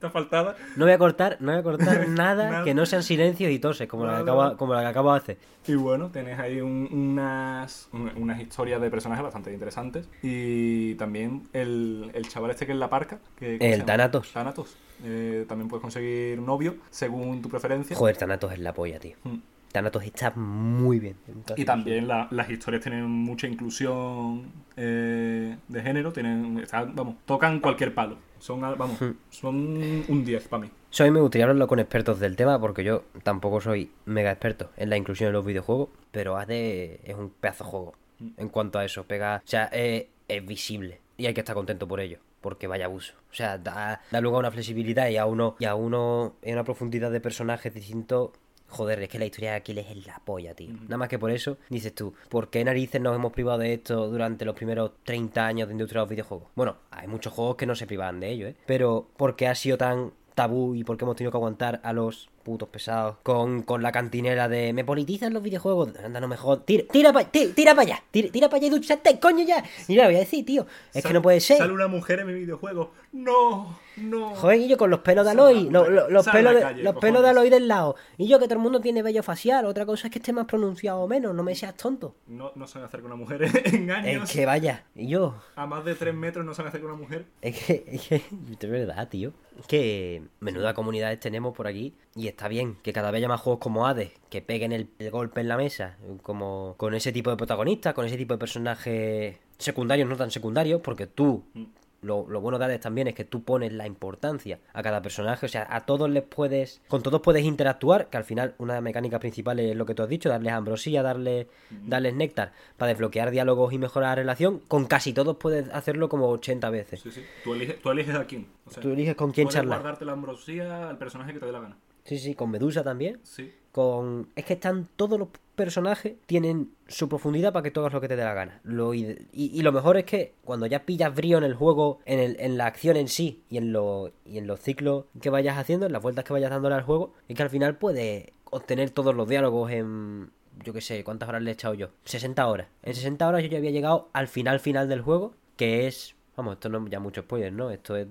Está faltada. No voy a cortar, no voy a cortar nada, Nada. que no sean silencios y toses, como, la, que acabo, como la que acabo de hacer. Y bueno, tenés ahí un- unas, un- unas historias de personajes bastante interesantes. Y también el, el chaval este que es la parca. Que, ¿cómo se El? Thanatos. Thanatos. Eh, también puedes conseguir un novio según tu preferencia. Joder, Thanatos es la polla, tío. Mm. Thanatos está muy bien. Y también la- las historias tienen mucha inclusión eh, de género, tienen, están- vamos, tocan cualquier palo. Son, vamos, Hmm. son un 10 para mí. Mí me gustaría hablarlo con expertos del tema, porque yo tampoco soy mega experto en la inclusión en los videojuegos, pero AD es un pedazo de juego. En cuanto a eso, pega. O sea, es, es visible. Y hay que estar contento por ello. Porque vaya abuso. O sea, da, da lugar a una flexibilidad y a uno. Y a uno. En una profundidad de personajes distintos. Joder, es que la historia de Aquiles es la polla, tío. Nada más que por eso, dices tú, ¿por qué narices nos hemos privado de esto durante los primeros 30 años de industria de los videojuegos? Bueno, hay muchos juegos que no se privaban de ello, ¿eh? Pero, ¿por qué ha sido tan tabú y por qué hemos tenido que aguantar a los putos pesados con, con la cantinera de me politizan los videojuegos? Anda, no me jodas. Tira, tira para tira, pa allá. Tira, tira para allá y duchate, coño ya. Y ya voy a decir, tío. Es que no puede ser. Sale una mujer en mi videojuego. No, no. Joder, y yo con los pelos de Aloy, los, a pelos de, calle, los pelos de Aloy del lado. Y yo que todo el mundo tiene vello facial, otra cosa es que esté más pronunciado o menos, no me seas tonto. No, no saben hacer con una mujer en años. Es que vaya, y yo, A más de 3 metros no saben hacer con una mujer. es que, es que, es verdad, tío. Es que menuda comunidades tenemos por aquí y está bien que cada vez haya más juegos como Hades que peguen el, el golpe en la mesa, como con ese tipo de protagonistas, con ese tipo de personajes secundarios, no tan secundarios, porque tú lo, lo bueno de Hades también es que tú pones la importancia a cada personaje, o sea, a todos les puedes, con todos puedes interactuar, que al final una de las mecánicas principales es lo que tú has dicho, darles ambrosía, darle, darles néctar, para desbloquear diálogos y mejorar la relación, con casi todos puedes hacerlo como 80 veces. Sí, sí. Tú eliges, tú eliges a quién. O sea, Tú eliges con quién puedes charlar. guardarte la ambrosía al personaje que te dé la gana. Sí, sí, con Medusa también. Sí. Con... Es que están todos los personajes, tienen su profundidad para que tú hagas lo que te dé la gana. Lo y, y lo mejor es que cuando ya pillas brío en el juego, en, el, en la acción en sí y en, lo, y en los ciclos que vayas haciendo, en las vueltas que vayas dándole al juego, es que al final puedes obtener todos los diálogos en... Yo qué sé, ¿cuántas horas le he echado yo? 60 horas. En 60 horas yo ya había llegado al final final del juego, que es... Vamos, esto no es ya mucho spoiler, ¿no? Esto es...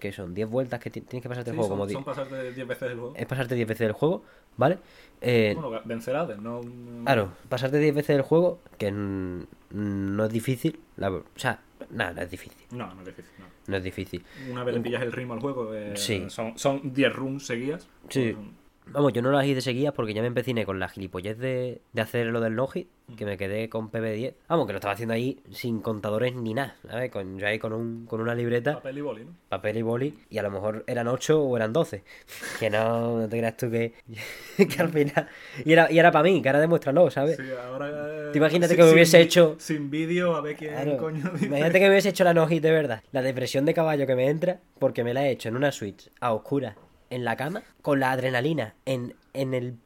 que son? 10 vueltas que ti- tienes que pasarte Sí, el juego. son, como son pasarte 10 veces el juego. Es pasarte 10 veces el juego, ¿vale? Eh, Bueno, vencer a Hades, no... Claro, pasarte 10 veces el juego, que no es difícil. la- o sea, nada, no es difícil. No, no es difícil, no. No es difícil. Una vez le pillas el ritmo al juego, eh, Sí. son, son 10 runs seguidas. Sí. Pues, Vamos, yo no las hice seguidas porque ya me empeciné con la gilipollez de, de hacer lo del no-hit, que me quedé con PB10. Vamos, que lo estaba haciendo ahí sin contadores ni nada, ¿sabes? Con, yo ahí con, un, con una libreta, papel y boli, ¿no? papel y boli, y a lo mejor eran 8 o eran 12. Que no, no te creas tú que, que al final... Y era, y era para mí, que ahora demuéstralo, ¿sabes? Sí, ahora... eh, imagínate que me hubiese hecho- Sin vídeo, a ver quién Claro. coño dice. Imagínate que me hubiese hecho la no hit de verdad. La depresión de caballo que me entra porque me la he hecho en una Switch a oscuras en la cama con la adrenalina en, en el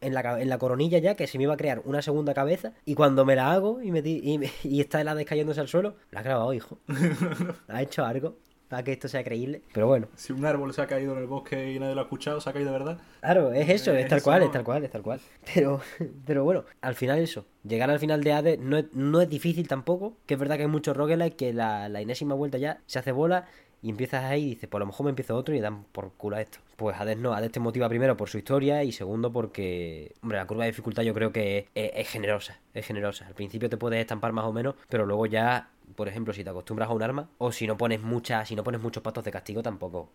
en la, en la coronilla ya que se me iba a crear una segunda cabeza y cuando me la hago y me di- y, me- y está el Hades cayéndose al suelo, la has grabado, hijo. ha hecho algo para que esto sea creíble. Pero bueno, Si un árbol se ha caído en el bosque y nadie lo ha escuchado, se ha caído de verdad. Claro, es eso, Eh, es tal eso cual, no- es tal cual, es tal cual. Pero, pero bueno, al final eso. Llegar al final de Hades no es, no es difícil tampoco. Que es verdad que hay muchos roguelike que la, la enésima vuelta ya se hace bola y empiezas ahí y dices, pues a lo mejor me empiezo otro y dan por culo a esto. Pues Hades no, Hades te motiva primero por su historia y segundo porque, hombre, la curva de dificultad yo creo que es, es generosa, es generosa. Al principio te puedes estampar más o menos, pero luego ya, por ejemplo, si te acostumbras a un arma o si no pones muchas, si no pones muchos patos de castigo tampoco,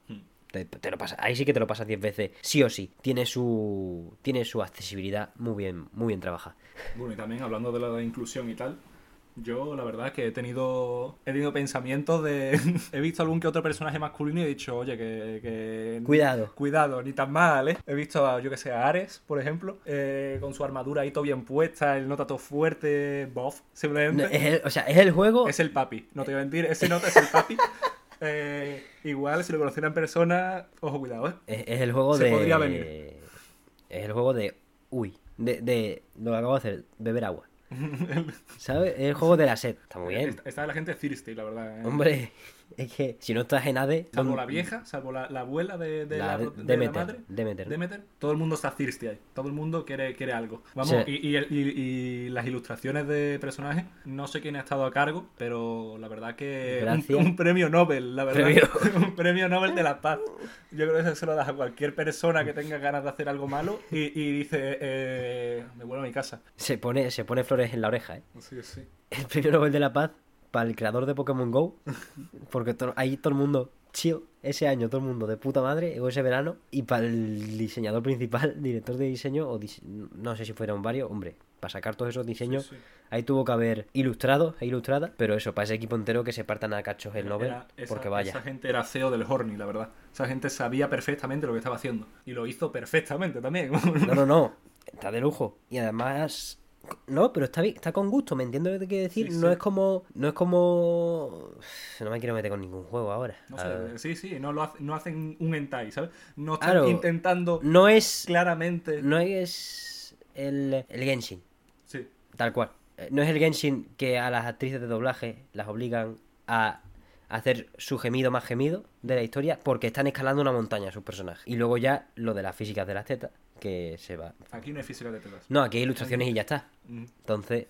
te, te lo pasa, ahí sí que te lo pasas 10 veces, sí o sí. Tiene su tiene su accesibilidad muy bien muy bien trabajada. Bueno, y también hablando de la inclusión y tal, yo la verdad que he tenido, he tenido pensamientos de... he visto algún que otro personaje masculino y he dicho, oye, que... que- Cuidado. Cuidado, ni tan mal, ¿eh? He visto, a, yo que sé, a Ares, por ejemplo, eh, con su armadura ahí todo bien puesta, el nota todo fuerte, buff, No, simplemente. es el- o sea, es el juego Es el papi, no te voy a mentir, ese nota es el papi. Eh, igual, si lo conociera en persona, ojo, cuidado, ¿eh? es, es el juego Se de podría venir. es el juego de uy, de, de lo que acabo de hacer, beber agua. ¿Sabes? Es el juego de la sed. Está muy bien. Está, está la gente thirsty, la verdad. ¿eh? Hombre, es que si no estás en Hades, Salvo la vieja, salvo la, la abuela de, de La de- de Demeter, la madre. Demeter. Demeter. Todo el mundo está thirsty ahí. Todo el mundo quiere, quiere algo. Vamos, Sí. y, y, el- y- y las ilustraciones de personajes, no sé quién ha estado a cargo, pero la verdad que un, un premio Nobel, la verdad. Premio. un premio Nobel de la paz. Yo creo que eso se lo das a cualquier persona que tenga ganas de hacer algo malo y, y dice, eh, me vuelvo a mi casa. se pone se pone flores en la oreja, ¿eh? Sí, sí. El premio Nobel de la Paz para el creador de Pokémon Go. Porque to- ahí todo el mundo, chío, ese año todo el mundo de puta madre, o ese verano. Y para el diseñador principal, director de diseño, o dise- no sé si fueron varios, hombre, para sacar todos esos diseños, Sí, sí. ahí tuvo que haber ilustrado e ilustrada, pero eso, para ese equipo entero que se partan a cachos el Nobel, Era- esa, porque vaya. Esa gente era CEO del Horny, la verdad. Esa gente sabía perfectamente lo que estaba haciendo. Y lo hizo perfectamente también. No, no, no, está de lujo. Y además, no, pero está bien, está con gusto, ¿me entiendo lo que te quiero decir? Sí, no sí. es como, no es como... No me quiero meter con ningún juego ahora. No sé, sí, sí, no, lo hace- no hacen un hentai, ¿sabes? No están Claro. intentando No es, claramente... no es el, el Genshin. Sí, Tal cual. Eh, No es el Genshin que a las actrices de doblaje las obligan a hacer su gemido más gemido de la historia porque están escalando una montaña sus personajes. Y luego ya lo de las físicas de las tetas, que se va. aquí no hay física de tetas. No, aquí hay ilustraciones y ya está. Mm. Entonces,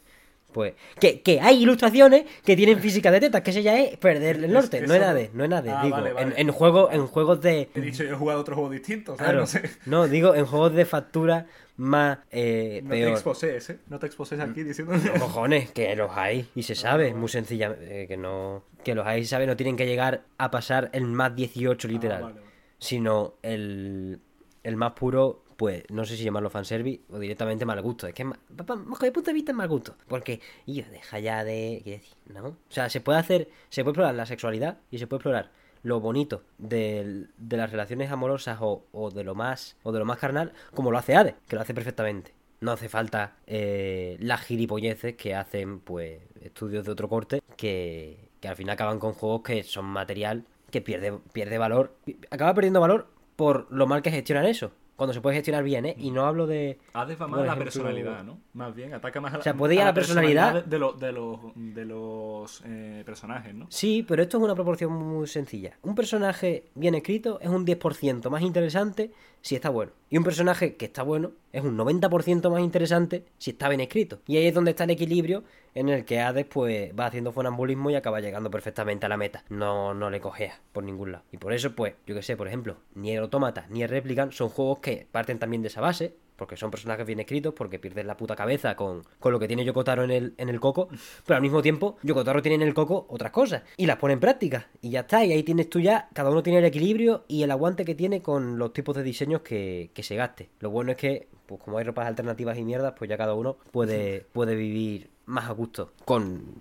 pues. Que, que hay ilustraciones que tienen física de tetas, que ese ya es perder el norte. Es- No es nada, de- no es nada. de, Ah, digo, vale, vale. En, en juegos, en juegos de. He dicho, yo he jugado otros juegos distintos. Claro, No sé. no, digo, en juegos de factura más eh, No te exposes, ¿eh? No te exposes aquí diciendo... Cojones, que los hay y se sabe, muy sencilla, eh, que no que los hay y se sabe, no tienen que llegar a pasar el más 18 literal, Ah, vale, vale. sino el, el más puro, pues no sé si llamarlo fanservice o directamente mal gusto, es que bajo mi punto de vista es mal gusto, porque y deja ya de, ¿qué decir? ¿No? O sea, se puede hacer, se puede explorar la sexualidad y se puede explorar lo bonito del- de las relaciones amorosas o, o de lo más o de lo más carnal como lo hace Hades, que lo hace perfectamente. No hace falta eh, las gilipolleces que hacen pues estudios de otro corte que, que al final acaban con juegos que son material que pierde, pierde valor. Acaba perdiendo valor por lo mal que gestionan eso. Cuando se puede gestionar bien, ¿eh? Y no hablo de... Hades va más por a la ejemplo- personalidad, ¿no? Más bien, ataca más a la, O sea, puede ir a la personalidad- de, lo- de los, de los eh, personajes, ¿no? Sí, pero esto es una proporción muy sencilla. Un personaje bien escrito es un 10% más interesante si está bueno. Y un personaje que está bueno es un 90% más interesante si está bien escrito. Y ahí es donde está el equilibrio en el que Hades pues va haciendo funambulismo y acaba llegando perfectamente a la meta. No, no le cojea por ningún lado. Y por eso pues, yo que sé, por ejemplo, ni el Automata ni el Replicant son juegos que parten también de esa base. Porque son personajes bien escritos, porque pierdes la puta cabeza con, con lo que tiene Yokotaro en el, en el coco. Pero al mismo tiempo, Yokotaro tiene en el coco otras cosas. Y las pone en práctica. Y ya está. Y ahí tienes tú ya, cada uno tiene el equilibrio y el aguante que tiene con los tipos de diseños que, que se gaste. Lo bueno es que, pues como hay ropas alternativas y mierdas, pues ya cada uno puede, puede vivir más a gusto con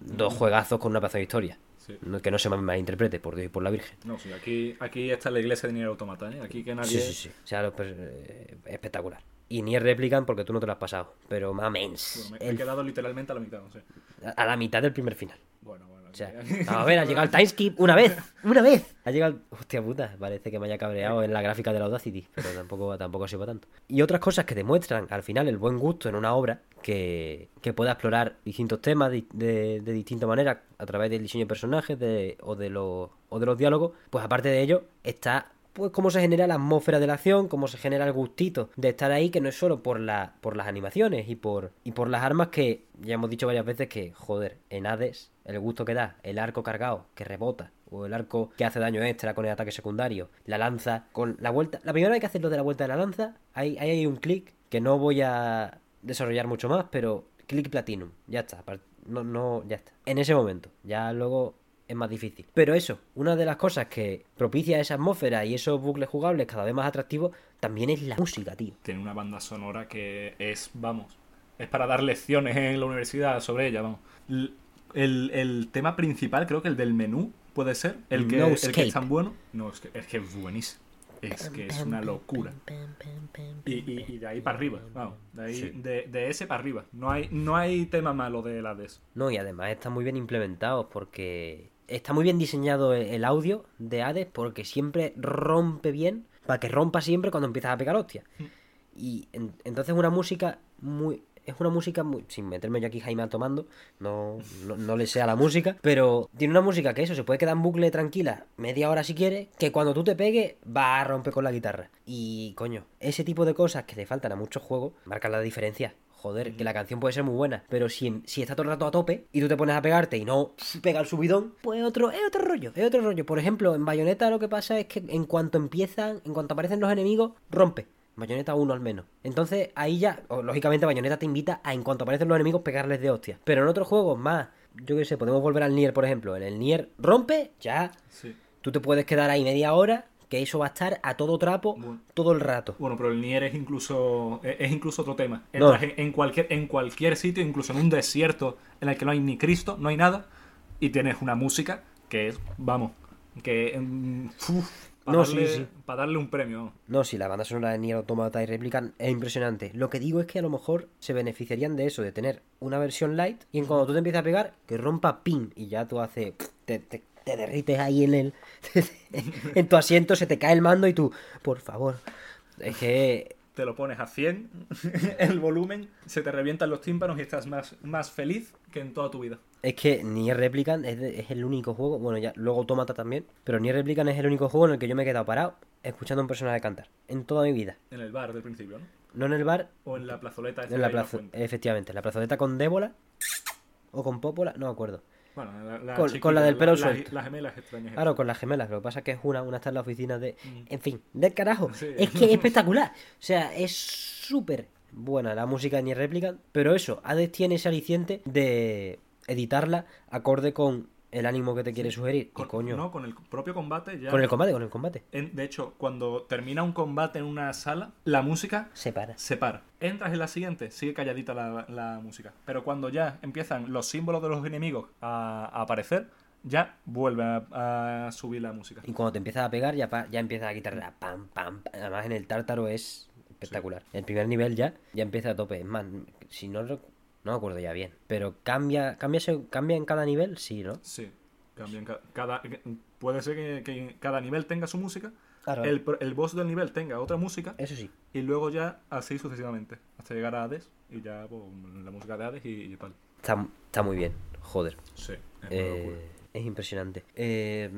dos juegazos con una pedazo de historia. Sí. No- que no se me malinterprete, por Dios y por la Virgen. No, sí, aquí, aquí está la iglesia de Nier Automata, ¿eh? Aquí que nadie... Sí, sí, sí. O sea, pues, eh, espectacular. Y ni replican porque tú no te lo has pasado. Pero mamens. Bueno, me, me he el- quedado literalmente a la mitad, no sé. a la mitad del primer final. Bueno. O sea, a ver, ha llegado el timeskip una vez, una vez. Ha llegado, hostia puta, parece que me haya cabreado en la gráfica de la Audacity, pero tampoco, tampoco ha sido para tanto. Y otras cosas que demuestran al final el buen gusto en una obra que, que pueda explorar distintos temas de, de, de distinta manera a través del diseño de personajes de, o, de los, o de los diálogos, pues aparte de ello está pues cómo se genera la atmósfera de la acción, cómo se genera el gustito de estar ahí, que no es solo por la, por las animaciones y por, y por las armas que ya hemos dicho varias veces que, joder, en Hades, el gusto que da, el arco cargado, que rebota, o el arco que hace daño extra con el ataque secundario, la lanza con la vuelta. La primera vez que haces lo de la vuelta de la lanza, ahí, hay un clic que no voy a desarrollar mucho más, pero clic platinum, ya está, no, no, ya está. En ese momento, ya luego es más difícil. Pero eso, una de las cosas que propicia esa atmósfera y esos bucles jugables cada vez más atractivos, también es la música, tío. Tiene una banda sonora que es, vamos, es para dar lecciones en la universidad sobre ella, vamos. El, el tema principal, creo que el del menú, puede ser, el que, No el que es tan bueno. No, es que es, que es buenísimo. Es que es una locura. Y, y- y de ahí para arriba, vamos. De, ahí, Sí. de, de ese para arriba. No hay, no hay tema malo de la DES. No, y además está muy bien implementado porque está muy bien diseñado el el audio de Hades porque siempre rompe bien, para que rompa siempre cuando empiezas a pegar hostia. Y en- entonces una música muy... Es una música muy... Sin meterme yo aquí Jaime tomando, no, no, no le sé a la música, pero tiene una música que eso, se puede quedar en bucle tranquila media hora si quieres, que cuando tú te pegues va a romper con la guitarra. Y coño, ese tipo de cosas que le faltan a muchos juegos marcan la diferencia. Joder, que la canción puede ser muy buena, pero si, si está todo el rato a tope y tú te pones a pegarte y no pega el subidón, pues otro, es otro rollo, es otro rollo. Por ejemplo, en Bayonetta lo que pasa es que en cuanto empiezan, en cuanto aparecen los enemigos, rompe. Bayonetta 1 al menos. Entonces ahí ya, o, lógicamente Bayonetta te invita a en cuanto aparecen los enemigos pegarles de hostia. Pero en otros juegos más, yo qué sé, podemos volver al Nier, por ejemplo. En el Nier rompe, ya Sí. tú te puedes quedar ahí media hora que eso va a estar a todo trapo Bueno. todo el rato. Bueno, pero el Nier es incluso es, incluso otro tema. No. En, en cualquier en cualquier sitio, incluso en un desierto en el que no hay ni Cristo, no hay nada, y tienes una música que es, vamos, que para No, darle, sí, sí. pa' darle un premio. No, si la banda sonora de Nier Automata y Replicant es impresionante. Lo que digo es que a lo mejor se beneficiarían de eso, de tener una versión light y en cuando tú te empiezas a pegar, que rompa pin y ya tú haces. Te, te- te derrites ahí en el. en tu asiento, se te cae el mando y tú, por favor. Es que. Te lo pones a 100 el volumen, se te revientan los tímpanos y estás más, más feliz que en toda tu vida. Es que Nier Replicant es, de- es el único juego, bueno, ya luego Automata también, pero Nier Replicant es el único juego en el que yo me he quedado parado escuchando a un personaje cantar. En toda mi vida. En el bar del principio, ¿no? No en el bar, O en la plazoleta. en la fuente. Efectivamente, en la plazoleta con Débola o con Pópola, no me acuerdo. Bueno, la, la Con- la del pelo la- suelto. Las gemelas extrañas. Claro, con las gemelas. Lo que pasa es que es una, una está en la oficina de. Mm. En fin, del carajo. Sí. Es que es espectacular. O sea, es súper buena la música de Nier Replicant. Pero eso, Hades tiene ese aliciente de editarla acorde con el ánimo que te quiere sugerir. Con, y coño. No, con el propio combate ya. Con el combate, con el combate. En- de hecho, cuando termina un combate en una sala, la música Se para. se para. Entras en la siguiente, sigue calladita la, la música. Pero cuando ya empiezan los símbolos de los enemigos a, a aparecer, ya vuelve a, a subir la música. Y cuando te empiezas a pegar, ya, pa- ya empieza a quitar la pam, pam, pam. Además, en el tártaro es espectacular. El primer nivel ya, ya empieza a tope. Es más, si no, no me acuerdo ya bien. Pero cambia, cambia, se- cambia en cada nivel, sí, ¿no? Sí, cambian ca- cada, puede ser que, que cada nivel tenga su música, Claro. el, el boss del nivel tenga otra música Eso sí. y luego ya así sucesivamente, hasta llegar a Hades y ya pues, la música de Hades y, y tal. Está, está muy bien, joder. Sí, es Eh, es impresionante. Eh,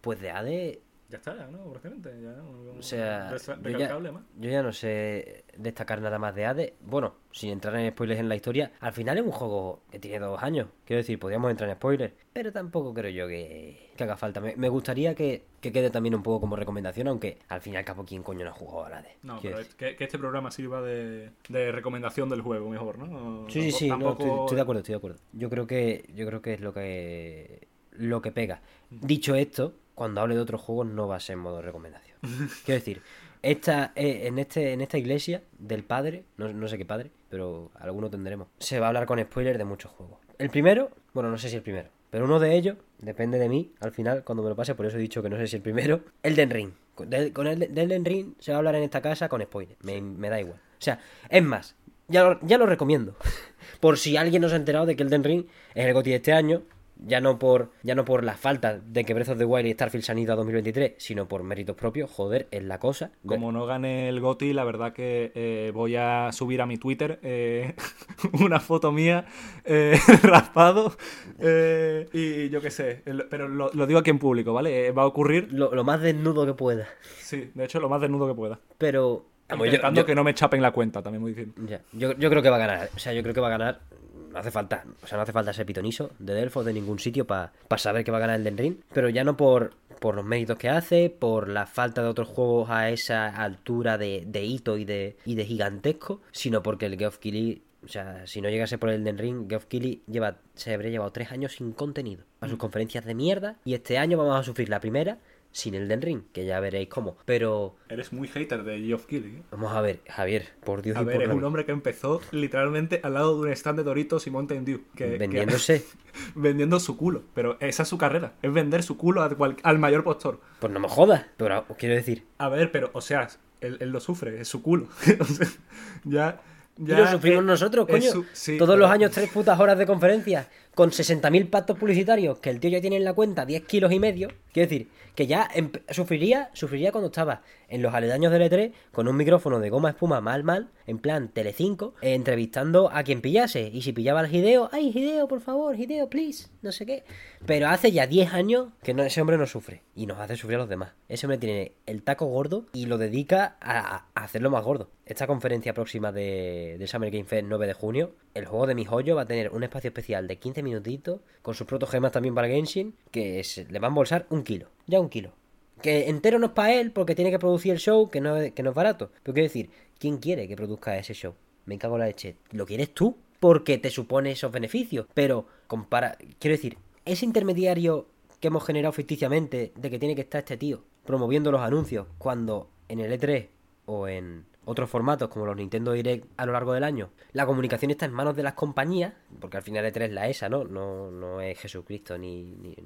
pues de AD, Ya está, ¿no? Prácticamente, ya. no- o sea, yo ya, yo no sé destacar nada más de AD. Bueno, sin entrar en spoilers en la historia, al final es un juego que tiene dos años. Quiero decir, podríamos entrar en spoilers, pero tampoco creo yo que, que haga falta. Me, me gustaría que, que quede también un poco como recomendación, aunque al fin y al cabo, ¿quién coño no ha jugado a AD? No, pero es que, que este programa sirva de, de recomendación del juego, mejor, ¿no? Sí, sí, sí, no, estoy, estoy de acuerdo, estoy de acuerdo. Yo creo que, yo creo que es lo que lo que pega. Dicho esto, cuando hable de otros juegos no va a ser en modo recomendación. Quiero decir, esta, eh, en este, en esta iglesia del padre, no, sé qué padre, pero alguno tendremos. Se va a hablar con spoilers de muchos juegos. El primero, bueno, no sé si el primero, pero uno de ellos depende de mí al final cuando me lo pase, por eso he dicho que no sé si el primero. Elden Ring. Con, el, Ring se va a hablar en esta casa con spoilers. Me, me da igual. O sea, es más, ya lo, recomiendo. por si alguien no se ha enterado de que Elden Ring es el GOTY de este año. Ya no por ya no por la falta de que Breath of the Wild y Starfield se han ido a 2023, sino por méritos propios. Joder, es la cosa. Como no gane el GOTI, la verdad que eh, voy a subir a mi Twitter eh, una foto mía eh, raspado y yo qué sé, pero lo, lo digo aquí en público, ¿vale? Va a ocurrir, Lo, lo más desnudo que pueda. sí, de hecho lo más desnudo que pueda. Pero. yo- Intentando yo- que no me chapen la cuenta, también diciendo. Ya, yo, yo creo que va a ganar. O sea, yo creo que va a ganar. No hace falta. O sea, no hace falta ser pitoniso de Delfos de ningún sitio para saber que va a ganar el Den Ring. Pero ya no por, por los méritos que hace, por la falta de otros juegos a esa altura de, de hito y de, y de gigantesco, sino porque el Geoff Keighley. O sea, si no llegase por el Den Ring, Geoff Keighley lleva, se habría llevado tres años sin contenido. A sus conferencias de mierda. Y este año vamos a sufrir la primera sin el Den Ring, que ya veréis cómo. Pero Eres muy hater de Geoff Keighley. ¿eh? vamos a ver, Javier, por Dios A y ver, por es un hombre que empezó literalmente al lado de un stand de Doritos y Mountain Dew. Que, que- vendiéndose. vendiendo su culo. Pero esa es su carrera. Es vender su culo a cual- al mayor postor. Pues no me jodas, pero os quiero decir. A ver, pero, o sea, él, él lo sufre, es su culo. O sea, ya. Y ya lo sufrimos es- nosotros, coño. su- sí, Todos pero- los años tres putas horas de conferencia con 60.000 pactos publicitarios que el tío ya tiene en la cuenta 10 kilos y medio. Quiero decir, que ya sufriría, sufriría cuando estaba en los aledaños del E3 con un micrófono de goma espuma mal mal, en plan Telecinco, eh, entrevistando a quien pillase. Y si pillaba al Hideo, ay Hideo, por favor, Hideo, please, no sé qué. Pero hace ya 10 años que no, ese hombre no sufre y nos hace sufrir a los demás. Ese hombre tiene el taco gordo y lo dedica a, hacerlo más gordo. Esta conferencia próxima de, del Summer Game Fest 9 de junio, el juego de mi joyo va a tener un espacio especial de 15 minutitos con sus protogemas también para Genshin que le va a embolsar un kilo. Ya un kilo. Que entero no es para él porque tiene que producir el show, que no, es- que no es barato. Pero quiero decir, ¿quién quiere que produzca ese show? Me cago en la leche. ¿Lo quieres tú? Porque te supone esos beneficios. Pero, compara. Quiero decir, ese intermediario que hemos generado ficticiamente de que tiene que estar este tío promoviendo los anuncios cuando en el E3 o en otros formatos como los Nintendo Direct a lo largo del año, la comunicación está en manos de las compañías, porque al final E3 es la ESA, ¿no? No, no es Jesucristo ni, ni-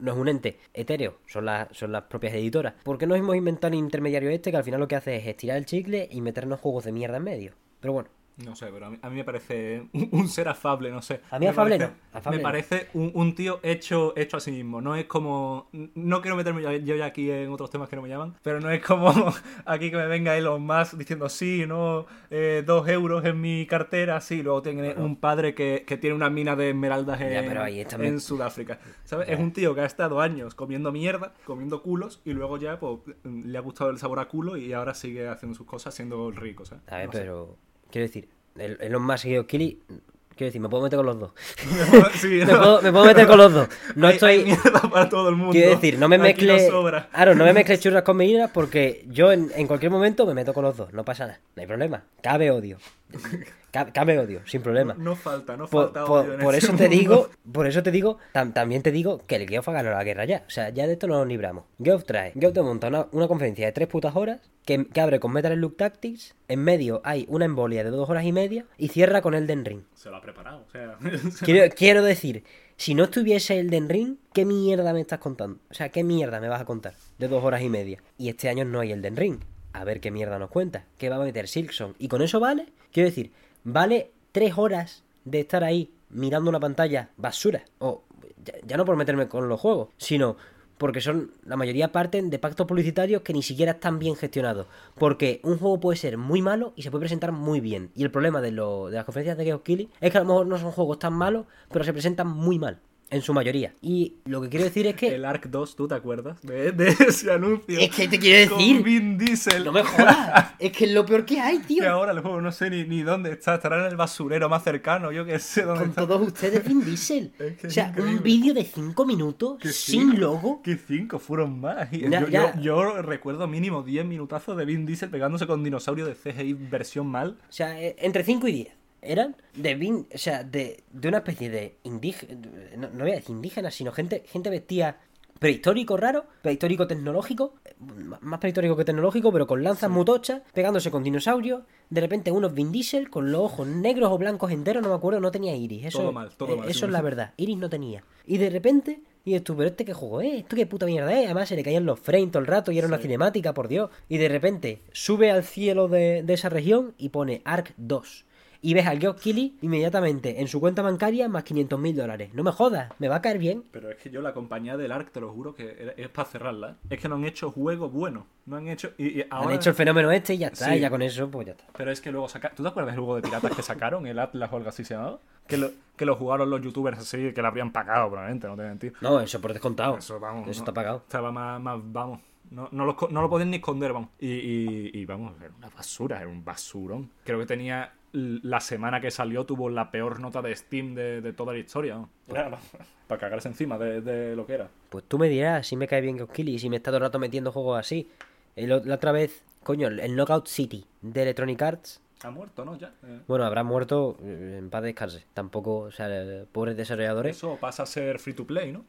no, es un ente etéreo, son las, son las propias editoras. ¿Por qué no hemos inventado un intermediario este que al final lo que hace es estirar el chicle y meternos juegos de mierda en medio? Pero bueno, No sé, pero a mí, a mí me parece un, un ser afable, no sé. A mí Me afable parece- no, afable me no. parece un, un tío hecho, hecho a sí mismo. No es como. No quiero meterme yo, yo ya aquí en otros temas que no me llaman, pero no es como aquí que me venga Elon Musk diciendo sí, no, eh, dos euros en mi cartera, sí. Luego tiene un padre que, que tiene una mina de esmeraldas en, Ya, pero ahí está en met- Sudáfrica. ¿Sabes? Ya. Es un tío que ha estado años comiendo mierda, comiendo culos, y luego ya pues, le ha gustado el sabor a culo y ahora sigue haciendo sus cosas siendo rico, ¿sabes? a ver, No sé. Quiero decir, el, el más seguido Kili, quiero decir, me puedo meter con los dos. Sí, Me no. puedo, me puedo meter con los dos. No Hay- estoy. hay mierda para todo el mundo. Quiero decir, no me mezcle. sobra. Claro, no me mezcle churras con meninas porque yo en, en cualquier momento me meto con los dos. No pasa nada. No hay problema. Cabe odio. Ca- Cabe odio, sin problema. No, no falta, no Por, falta por- odio en por este eso te digo, por eso te digo, tam- también te digo que el Geoff ha ganado la guerra ya. O sea, ya de esto no nos libramos. Geoff trae, Geoff te monta una, una conferencia de tres putas horas que, que abre con Metal Slug Tactics, en medio hay una embolia de dos horas y media y cierra con Elden Ring. Se lo ha preparado, o sea... Quiero, quiero decir, si no estuviese Elden Ring, ¿qué mierda me estás contando? O sea, ¿qué mierda me vas a contar de dos horas y media? Y este año no hay Elden Ring. A ver qué mierda nos cuenta. ¿Qué va a meter Silksong? Y con eso vale, quiero decir, vale tres horas de estar ahí mirando una pantalla basura. O ya, no por meterme con los juegos, sino porque son la mayoría parten de pactos publicitarios que ni siquiera están bien gestionados. Porque un juego puede ser muy malo y se puede presentar muy bien. Y el problema de, lo- de las conferencias de Geoff Keighley es que a lo mejor no son juegos tan malos, pero se presentan muy mal. En su mayoría. Y lo que quiero decir es que. El Ark 2, ¿tú te acuerdas de, de ese anuncio? Es que te quiero Con decir. Vin Diesel. No me jodas. es que es lo peor que hay, tío. Que ahora el juego no sé ni, ni dónde está. Estará en el basurero más cercano, yo que sé dónde Con está. todos ustedes Vin Diesel. Es que o sea, un vídeo de 5 minutos sin logo. Que cinco fueron más. Ya, yo, yo- yo recuerdo mínimo 10 minutazos de Vin Diesel pegándose con dinosaurio de CGI versión mal. O sea, eh, entre 5 y 10 eran de Vin, o sea, de, de una especie de indígena, no, no voy a decir indígena, sino gente, gente vestida prehistórico raro, prehistórico tecnológico, más prehistórico que tecnológico, pero con lanzas mutochas, pegándose con dinosaurios, de repente unos Vin Diesel con los ojos negros o blancos enteros, no me acuerdo, no tenía iris. Eso, Todo mal, todo eh, mal, Eso sí. es la verdad, iris no tenía. Y de repente... Y tú, pero este qué juego es, esto qué puta mierda es. Además se le caían los frames todo el rato y era una cinemática, por Dios. Y de repente sube al cielo de, de esa región y pone Ark 2. Y ves al Geoff Keighley inmediatamente en su cuenta bancaria más 500 mil dólares. No me jodas, me va a caer bien. Pero es que yo la compañía del Ark, te lo juro, que es para cerrarla. ¿eh? Es que no han hecho juego bueno. No han hecho... Y, y ahora... Han hecho el fenómeno este y ya está. Sí. Y ya con eso, pues ya está. Pero es que luego saca... ¿Tú te acuerdas del juego de piratas que sacaron? El Atlas o algo así se llamaba. Que lo, que lo jugaron los youtubers así, que lo habrían pagado probablemente, no te mentir. No, eso por descontado. Eso, vamos. Eso no- está pagado. Estaba más, más vamos. No, no, lo, no lo podían ni esconder, vamos. Y, y, y, vamos, era una basura, era un basurón. Creo que tenía. La semana que salió tuvo la peor nota de Steam de, de toda la historia. vamos. Era para cagarse encima de, de lo que era. Pues tú me dirás si me cae bien Keighley y si me está todo el rato metiendo juegos así. El la otra vez, coño, el Knockout City de Electronic Arts. Ha muerto, ¿no? Ya. Eh, Bueno, habrá muerto eh, en paz descanse. Tampoco, o sea, eh, pobres desarrolladores. Eso pasa a ser free to play, ¿no?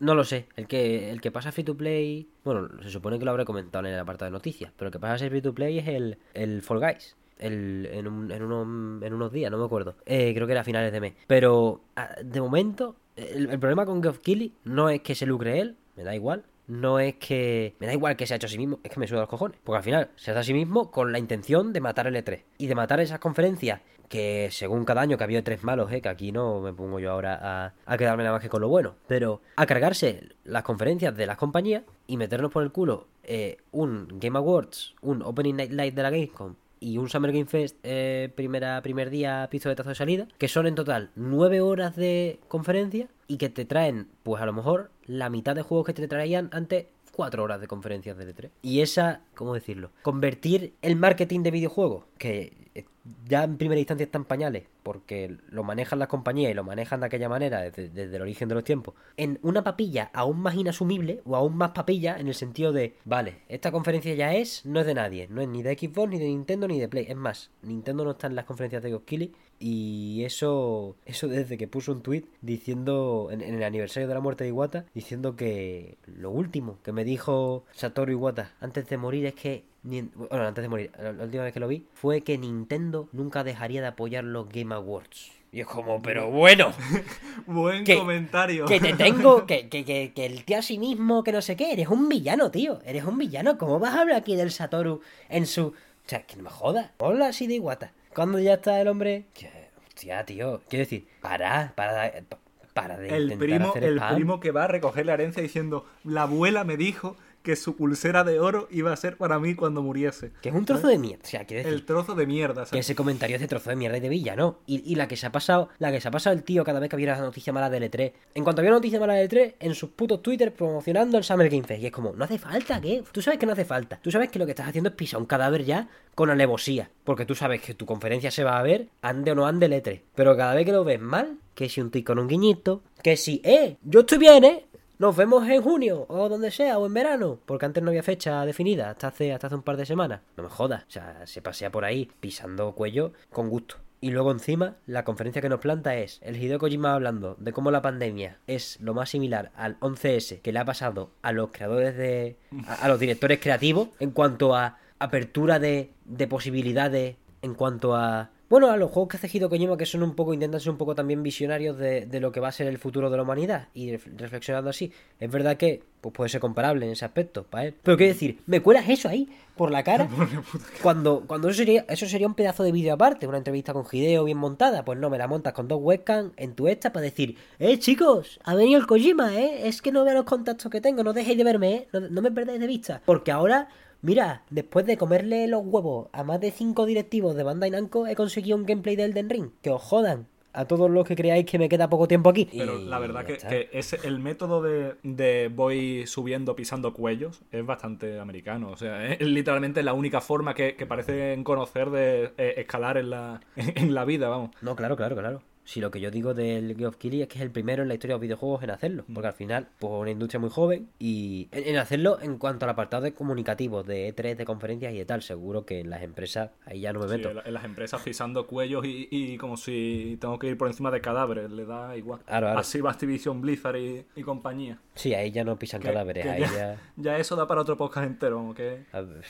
No lo sé. El que, el que pasa free to play. Bueno, se supone que lo habré comentado en el apartado de noticias. Pero el que pasa a ser free to play es el, el Fall Guys. El, en, un- en, unos, en unos días, no me acuerdo. Eh, creo que era a finales de mes. Pero ah, de momento, el, problema con Geoff Keighley no es que se lucre él, me da igual. No es que. Me da igual que se ha hecho a sí mismo, es que me suda los cojones. Porque al final se hace a sí mismo con la intención de matar el E3. Y de matar esas conferencias que según cada año que había tres malos, ¿eh? que aquí no me pongo yo ahora a, a quedarme nada más que con lo bueno, pero a cargarse las conferencias de las compañías y meternos por el culo eh, un Game Awards, un Opening Night Live de la Gamescom y un Summer Game Fest eh, primera, primer día pistoletazo de salida, que son en total nueve horas de conferencia y que te traen, pues a lo mejor, la mitad de juegos que te traían antes cuatro horas de conferencias de E3. Y esa, ¿cómo decirlo? Convertir el marketing de videojuegos, que eh, ya en primera instancia está en pañales, porque lo manejan las compañías y lo manejan de aquella manera desde, el origen de los tiempos, en una papilla aún más inasumible o aún más papilla en el sentido de, vale, esta conferencia ya es, no es de nadie, no es ni de Xbox, ni de Nintendo, ni de Play. Es más, Nintendo no está en las conferencias de Keighley Y eso, eso desde que puso un tweet diciendo, en, en el aniversario de la muerte de Iwata, diciendo que lo último que me dijo Satoru Iwata antes de morir es que Bueno, antes de morir, la última vez que lo vi fue que Nintendo nunca dejaría de apoyar los Game Awards. Y es como, pero bueno, Buen Que- comentario. que te tengo, que, que, que, que el tío a sí mismo, que no sé qué, eres un villano, tío, eres un villano. ¿Cómo vas a hablar aquí del Satoru en su... O sea, que no me jodas, habla así de Iwata. Cuando ya está el hombre... Que- Hostia, tío, quiero decir, para, para, pa- para de el intentar primo, hacer el spam. primo que va a recoger la herencia diciendo, la abuela me dijo que su pulsera de oro iba a ser para mí cuando muriese. Que es un trozo de mierda, o sea, decir... El trozo de mierda. Que ¿sabes? ese comentario es de trozo de mierda y de villano. Y, y la que se ha pasado, la que se ha pasado el tío cada vez que había una noticia mala de L3. En cuanto había una noticia mala de L3, en sus putos Twitter promocionando el Summer Game Fest. Y es como, no hace falta, ¿qué? Tú sabes que no hace falta. Tú sabes que lo que estás haciendo es pisar un cadáver ya con alevosía. Porque tú sabes que tu conferencia se va a ver, ande o no ande L3. Pero cada vez que lo ves mal, que si un tuit con un guiñito, que si, eh, yo estoy bien, eh. Nos vemos en junio, o donde sea, o en verano. Porque antes no había fecha definida, hasta hace, hasta hace un par de semanas. No me jodas. O sea, se pasea por ahí pisando cuello con gusto. Y luego encima, la conferencia que nos planta es el Hideo Kojima hablando de cómo la pandemia es lo más similar al 11S que le ha pasado a los creadores de... a, a los directores creativos en cuanto a apertura de, de posibilidades, en cuanto a... Bueno, a los juegos que hace Hideo Kojima que son un poco, intentan ser un poco también visionarios de, de lo que va a ser el futuro de la humanidad y ref- reflexionando así. Es verdad que pues puede ser comparable en ese aspecto para él. Pero quiero decir, me cuelas eso ahí por la cara cuando, cuando eso sería eso sería un pedazo de vídeo aparte, una entrevista con Hideo bien montada, pues no, me la montas con dos webcams en tu esta para decir, eh chicos, ha venido el Kojima, eh, es que no veo los contactos que tengo, no dejéis de verme, eh, no, no me perdáis de vista, porque ahora Mira, después de comerle los huevos a más de cinco directivos de Bandai Namco, he conseguido un gameplay del Den Ring. Que os jodan a todos los que creáis que me queda poco tiempo aquí. Pero la verdad que, que ese, el método de, de voy subiendo pisando cuellos es bastante americano. O sea, es literalmente la única forma que, que parecen conocer de eh, escalar en la, en la vida, vamos. No, claro, claro, claro. Si lo que yo digo del of Killy es que es el primero en la historia de los videojuegos en hacerlo. Mm. Porque al final, pues una industria muy joven y en, en hacerlo en cuanto al apartado de comunicativos, de E3, de conferencias y de tal. Seguro que en las empresas ahí ya no me meto. en, la- en las empresas pisando cuellos y, y como si tengo que ir por encima de cadáveres, le da igual. Claro, claro. Así va Activision Blizzard y, y compañía. Sí, ahí ya no pisan Que- cadáveres, que ahí ya, ya... ya eso da para otro podcast entero, como que... A ver,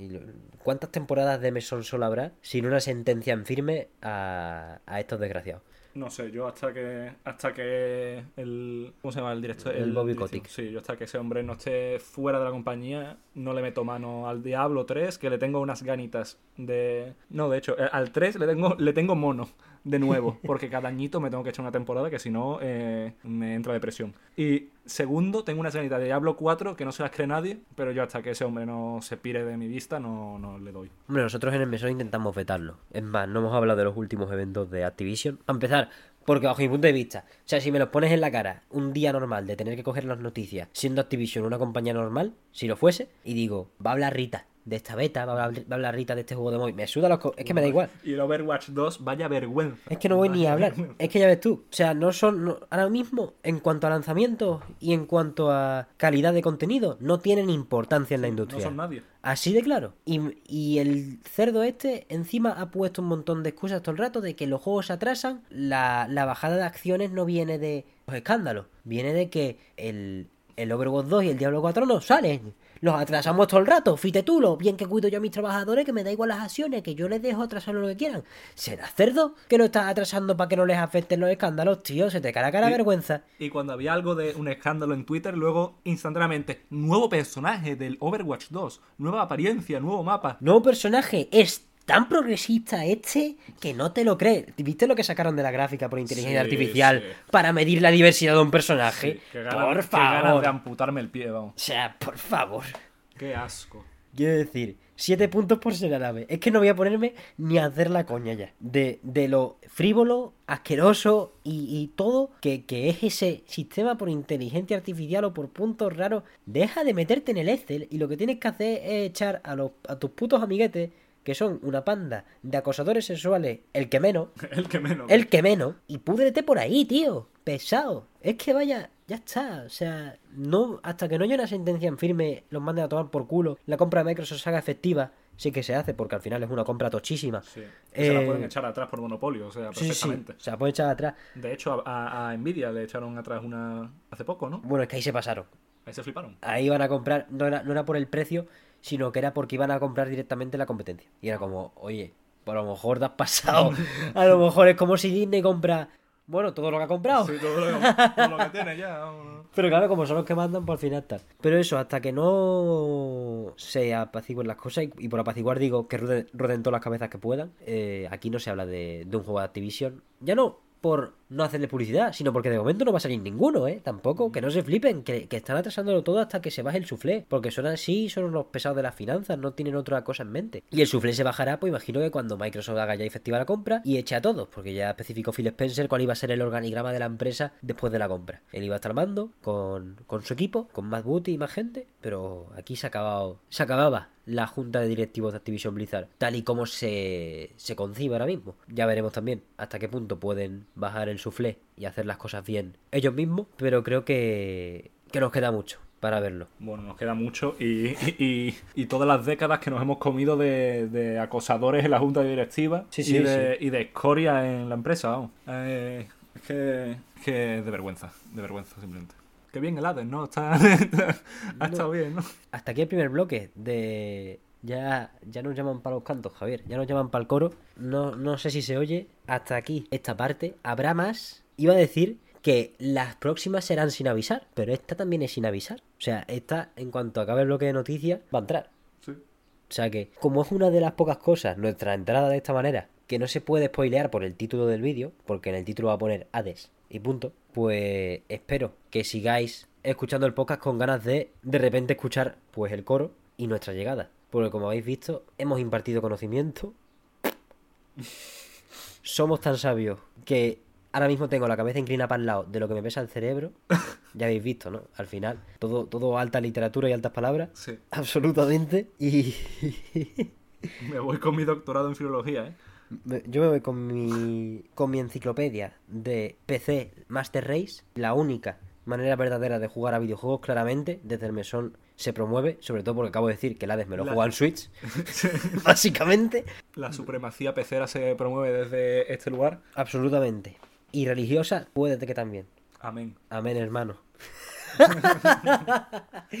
y lo- ¿Cuántas temporadas de Mesón solo habrá sin una sentencia en firme a, a estos desgraciados? No sé, yo hasta que hasta que el ¿cómo se llama el director? El Bobby director- Kotick. Sí, yo hasta que ese hombre no esté fuera de la compañía, no le meto mano al Diablo 3, que le tengo unas ganitas de No, de hecho, eh, al 3 le tengo le tengo mono de nuevo, porque cada añito me tengo que echar una temporada que si no eh, me entra depresión. Y segundo, tengo unas ganitas de Diablo 4 que no se las cree nadie, pero yo hasta que ese hombre no se pire de mi vista no, no le doy. Hombre, nosotros en el mesón intentamos vetarlo. Es más, no hemos hablado de los últimos eventos de Activision. A empezar, porque bajo mi punto de vista, o sea, si me los pones en la cara un día normal de tener que coger las noticias, siendo Activision una compañía normal, si lo fuese, y digo, va a hablar Rita de esta beta, va a hablar, va a hablar Rita de este juego de móvil, me suda los... co- Es que me da igual. Y el Overwatch 2, vaya vergüenza. Es que no voy ni a hablar. Es que ya ves tú. O sea, no son. no- ahora mismo, en cuanto a lanzamientos y en cuanto a calidad de contenido, no tienen importancia en la No industria. son nadie. Así de claro. Y, y el cerdo este encima ha puesto un montón de excusas todo el rato de que los juegos se atrasan. La, la bajada de acciones no viene de los escándalos. Viene de que el, el Overwatch 2 y el Diablo 4 no salen. Los atrasamos todo el rato. Fíjate tú, lo bien que cuido yo a mis trabajadores, que me da igual las acciones, que yo les dejo atrasar lo que quieran. ¿Será cerdo que lo estás atrasando para que no les afecten los escándalos, tío? Se te cara Sí. vergüenza. Y cuando había algo de un escándalo en Twitter, luego instantáneamente, nuevo personaje del Overwatch 2, nueva apariencia, nuevo mapa. Nuevo personaje es tan progresista este que no te lo crees. ¿Viste lo que sacaron de la gráfica por inteligencia Sí, artificial sí. para medir la diversidad de un personaje? Qué ganas, por qué ganas favor. de amputarme el pie, vamos. O sea, por favor. Qué asco. Quiero decir, siete puntos por ser árabe. Es que no voy a ponerme ni a hacer la coña ya. De, de lo frívolo, asqueroso y, y todo que, que es ese sistema por inteligencia artificial o por puntos raros. Deja de meterte en el Excel y lo que tienes que hacer es echar a, los, a tus putos amiguetes, que son una panda de acosadores sexuales, el que menos, El que menos. el que menos, y púdrete por ahí, tío. Pesado. Es que vaya, ya está. O sea, no, hasta que no haya una sentencia en firme, los manden a tomar por culo, la compra de Microsoft se haga efectiva sí que se hace, porque al final es una compra tochísima. Sí. Se la Eh, pueden echar atrás por monopolio, o sea, Sí, sí, sí. perfectamente. Se la pueden echar atrás. De hecho, a, a- a Nvidia le echaron atrás una hace poco, ¿no? Bueno, es que ahí se pasaron. Ahí se fliparon. Ahí iban a comprar, no era, no era por el precio, sino que era porque iban a comprar directamente la competencia. Y era como, oye, por lo mejor te has pasado. A lo mejor es como si Disney compra, bueno, todo lo que ha comprado. Sí, todo lo, que, todo lo que tiene ya. vámonos. Pero claro, como son los que mandan, por fin tal. Pero eso, hasta que no se apacigüen las cosas, y, y por apaciguar digo que roden, roden todas las cabezas que puedan, eh, aquí no se habla de, de un juego de Activision. Ya no por no hacerle publicidad, sino porque de momento no va a salir ninguno, ¿eh? Tampoco, que no se flipen, que, que están atrasándolo todo hasta que se baje el suflé. Porque son así, son unos pesados de las finanzas, no tienen otra cosa en mente. Y el suflé se bajará, pues imagino que cuando Microsoft haga ya efectiva la compra y eche a todos, porque ya especificó Phil Spencer cuál iba a ser el organigrama de la empresa después de la compra. Él iba a estar mando con, con su equipo, con más booty y más gente, pero aquí se, acabado, se acababa la junta de directivos de Activision Blizzard, tal y como se, se concibe ahora mismo. Ya veremos también hasta qué punto pueden bajar el suflé y hacer las cosas bien ellos mismos, pero creo que, que nos queda mucho para verlo. Bueno, nos queda mucho y, y, y- y todas las décadas que nos hemos comido de, de acosadores en la junta directiva Sí, sí, y, de, y de escoria en la empresa, vamos. Eh, es que, es que es de vergüenza, de vergüenza simplemente. Qué bien el Hades, ¿no? Está, ha estado bien, ¿no? Hasta aquí el primer bloque de... Ya, ya nos llaman para los cantos, Javier. Ya nos llaman para el coro. No, no sé si se oye. Hasta aquí esta parte. Habrá más. Iba a decir que las próximas serán sin avisar. Pero esta también es sin avisar. O sea, esta, en cuanto acabe el bloque de noticias, va a entrar. Sí. O sea que, como es una de las pocas cosas, nuestra entrada de esta manera, que no se puede spoilear por el título del vídeo, porque en el título va a poner Hades y punto, pues espero que sigáis escuchando el podcast con ganas de de repente escuchar pues el coro y nuestra llegada. Porque como habéis visto, hemos impartido conocimiento. Somos tan sabios que ahora mismo tengo la cabeza inclinada para el lado de lo que me pesa el cerebro. Ya habéis visto, ¿no? Al final, todo, todo alta literatura y altas palabras. Sí. Absolutamente. Y Me voy con mi doctorado en filología, ¿eh? Yo me voy con mi, con mi enciclopedia de PC Master Race, la única manera verdadera de jugar a videojuegos, claramente, desde el mesón se promueve, sobre todo porque acabo de decir que el Hades me lo La- juega en Switch, básicamente, La supremacía pecera se promueve desde este lugar. absolutamente. Y religiosa, puede que también. Amén. Amén, hermano.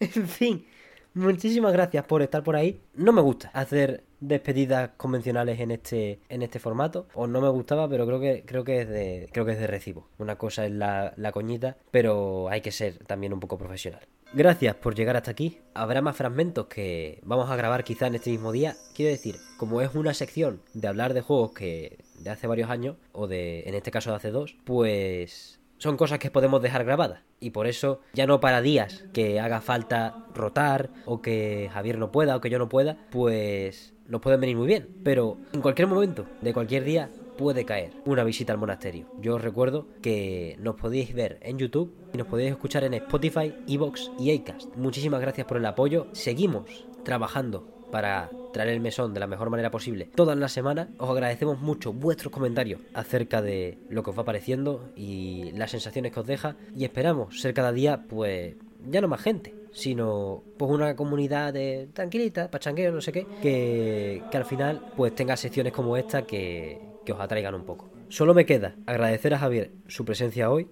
en fin, muchísimas gracias por estar por ahí. No me gusta hacer despedidas convencionales en este en este formato. O no me gustaba pero creo que creo que es de creo que es de recibo. Una cosa es la, la coñita pero hay que ser también un poco profesional. Gracias por llegar hasta aquí. Habrá más fragmentos que vamos a grabar quizá en este mismo día. Quiero decir como es una sección de hablar de juegos que de hace varios años o de en este caso de hace dos pues son cosas que podemos dejar grabadas. Y por eso, ya no para días que haga falta rotar, o que Javier no pueda, o que yo no pueda, pues nos pueden venir muy bien. Pero en cualquier momento, de cualquier día, puede caer una visita al monasterio. Yo os recuerdo que nos podéis ver en YouTube y nos podéis escuchar en Spotify, Evox y Acast. Muchísimas gracias por el apoyo. Seguimos trabajando para traer el mesón de la mejor manera posible todas las semanas. Os agradecemos mucho vuestros comentarios acerca de lo que os va pareciendo y las sensaciones que os deja. Y esperamos ser cada día, pues, ya no más gente, sino pues una comunidad de tranquilita, pachangueo, no sé qué, que, que al final pues tenga secciones como esta que, que os atraigan un poco. Solo me queda agradecer a Javier su presencia hoy.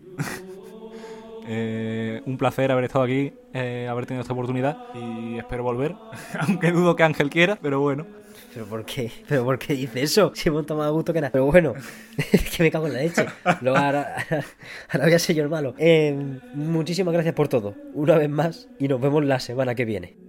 Eh, un placer haber estado aquí, eh, haber tenido esta oportunidad y espero volver. Aunque dudo que Ángel quiera, pero bueno. ¿Pero por qué? ¿Pero por qué dice eso? Si hemos tomado gusto que nada. Pero bueno, que me cago en la leche. Luego ahora, ahora voy a ser yo el malo. Eh, muchísimas gracias por todo, una vez más, y nos vemos la semana que viene.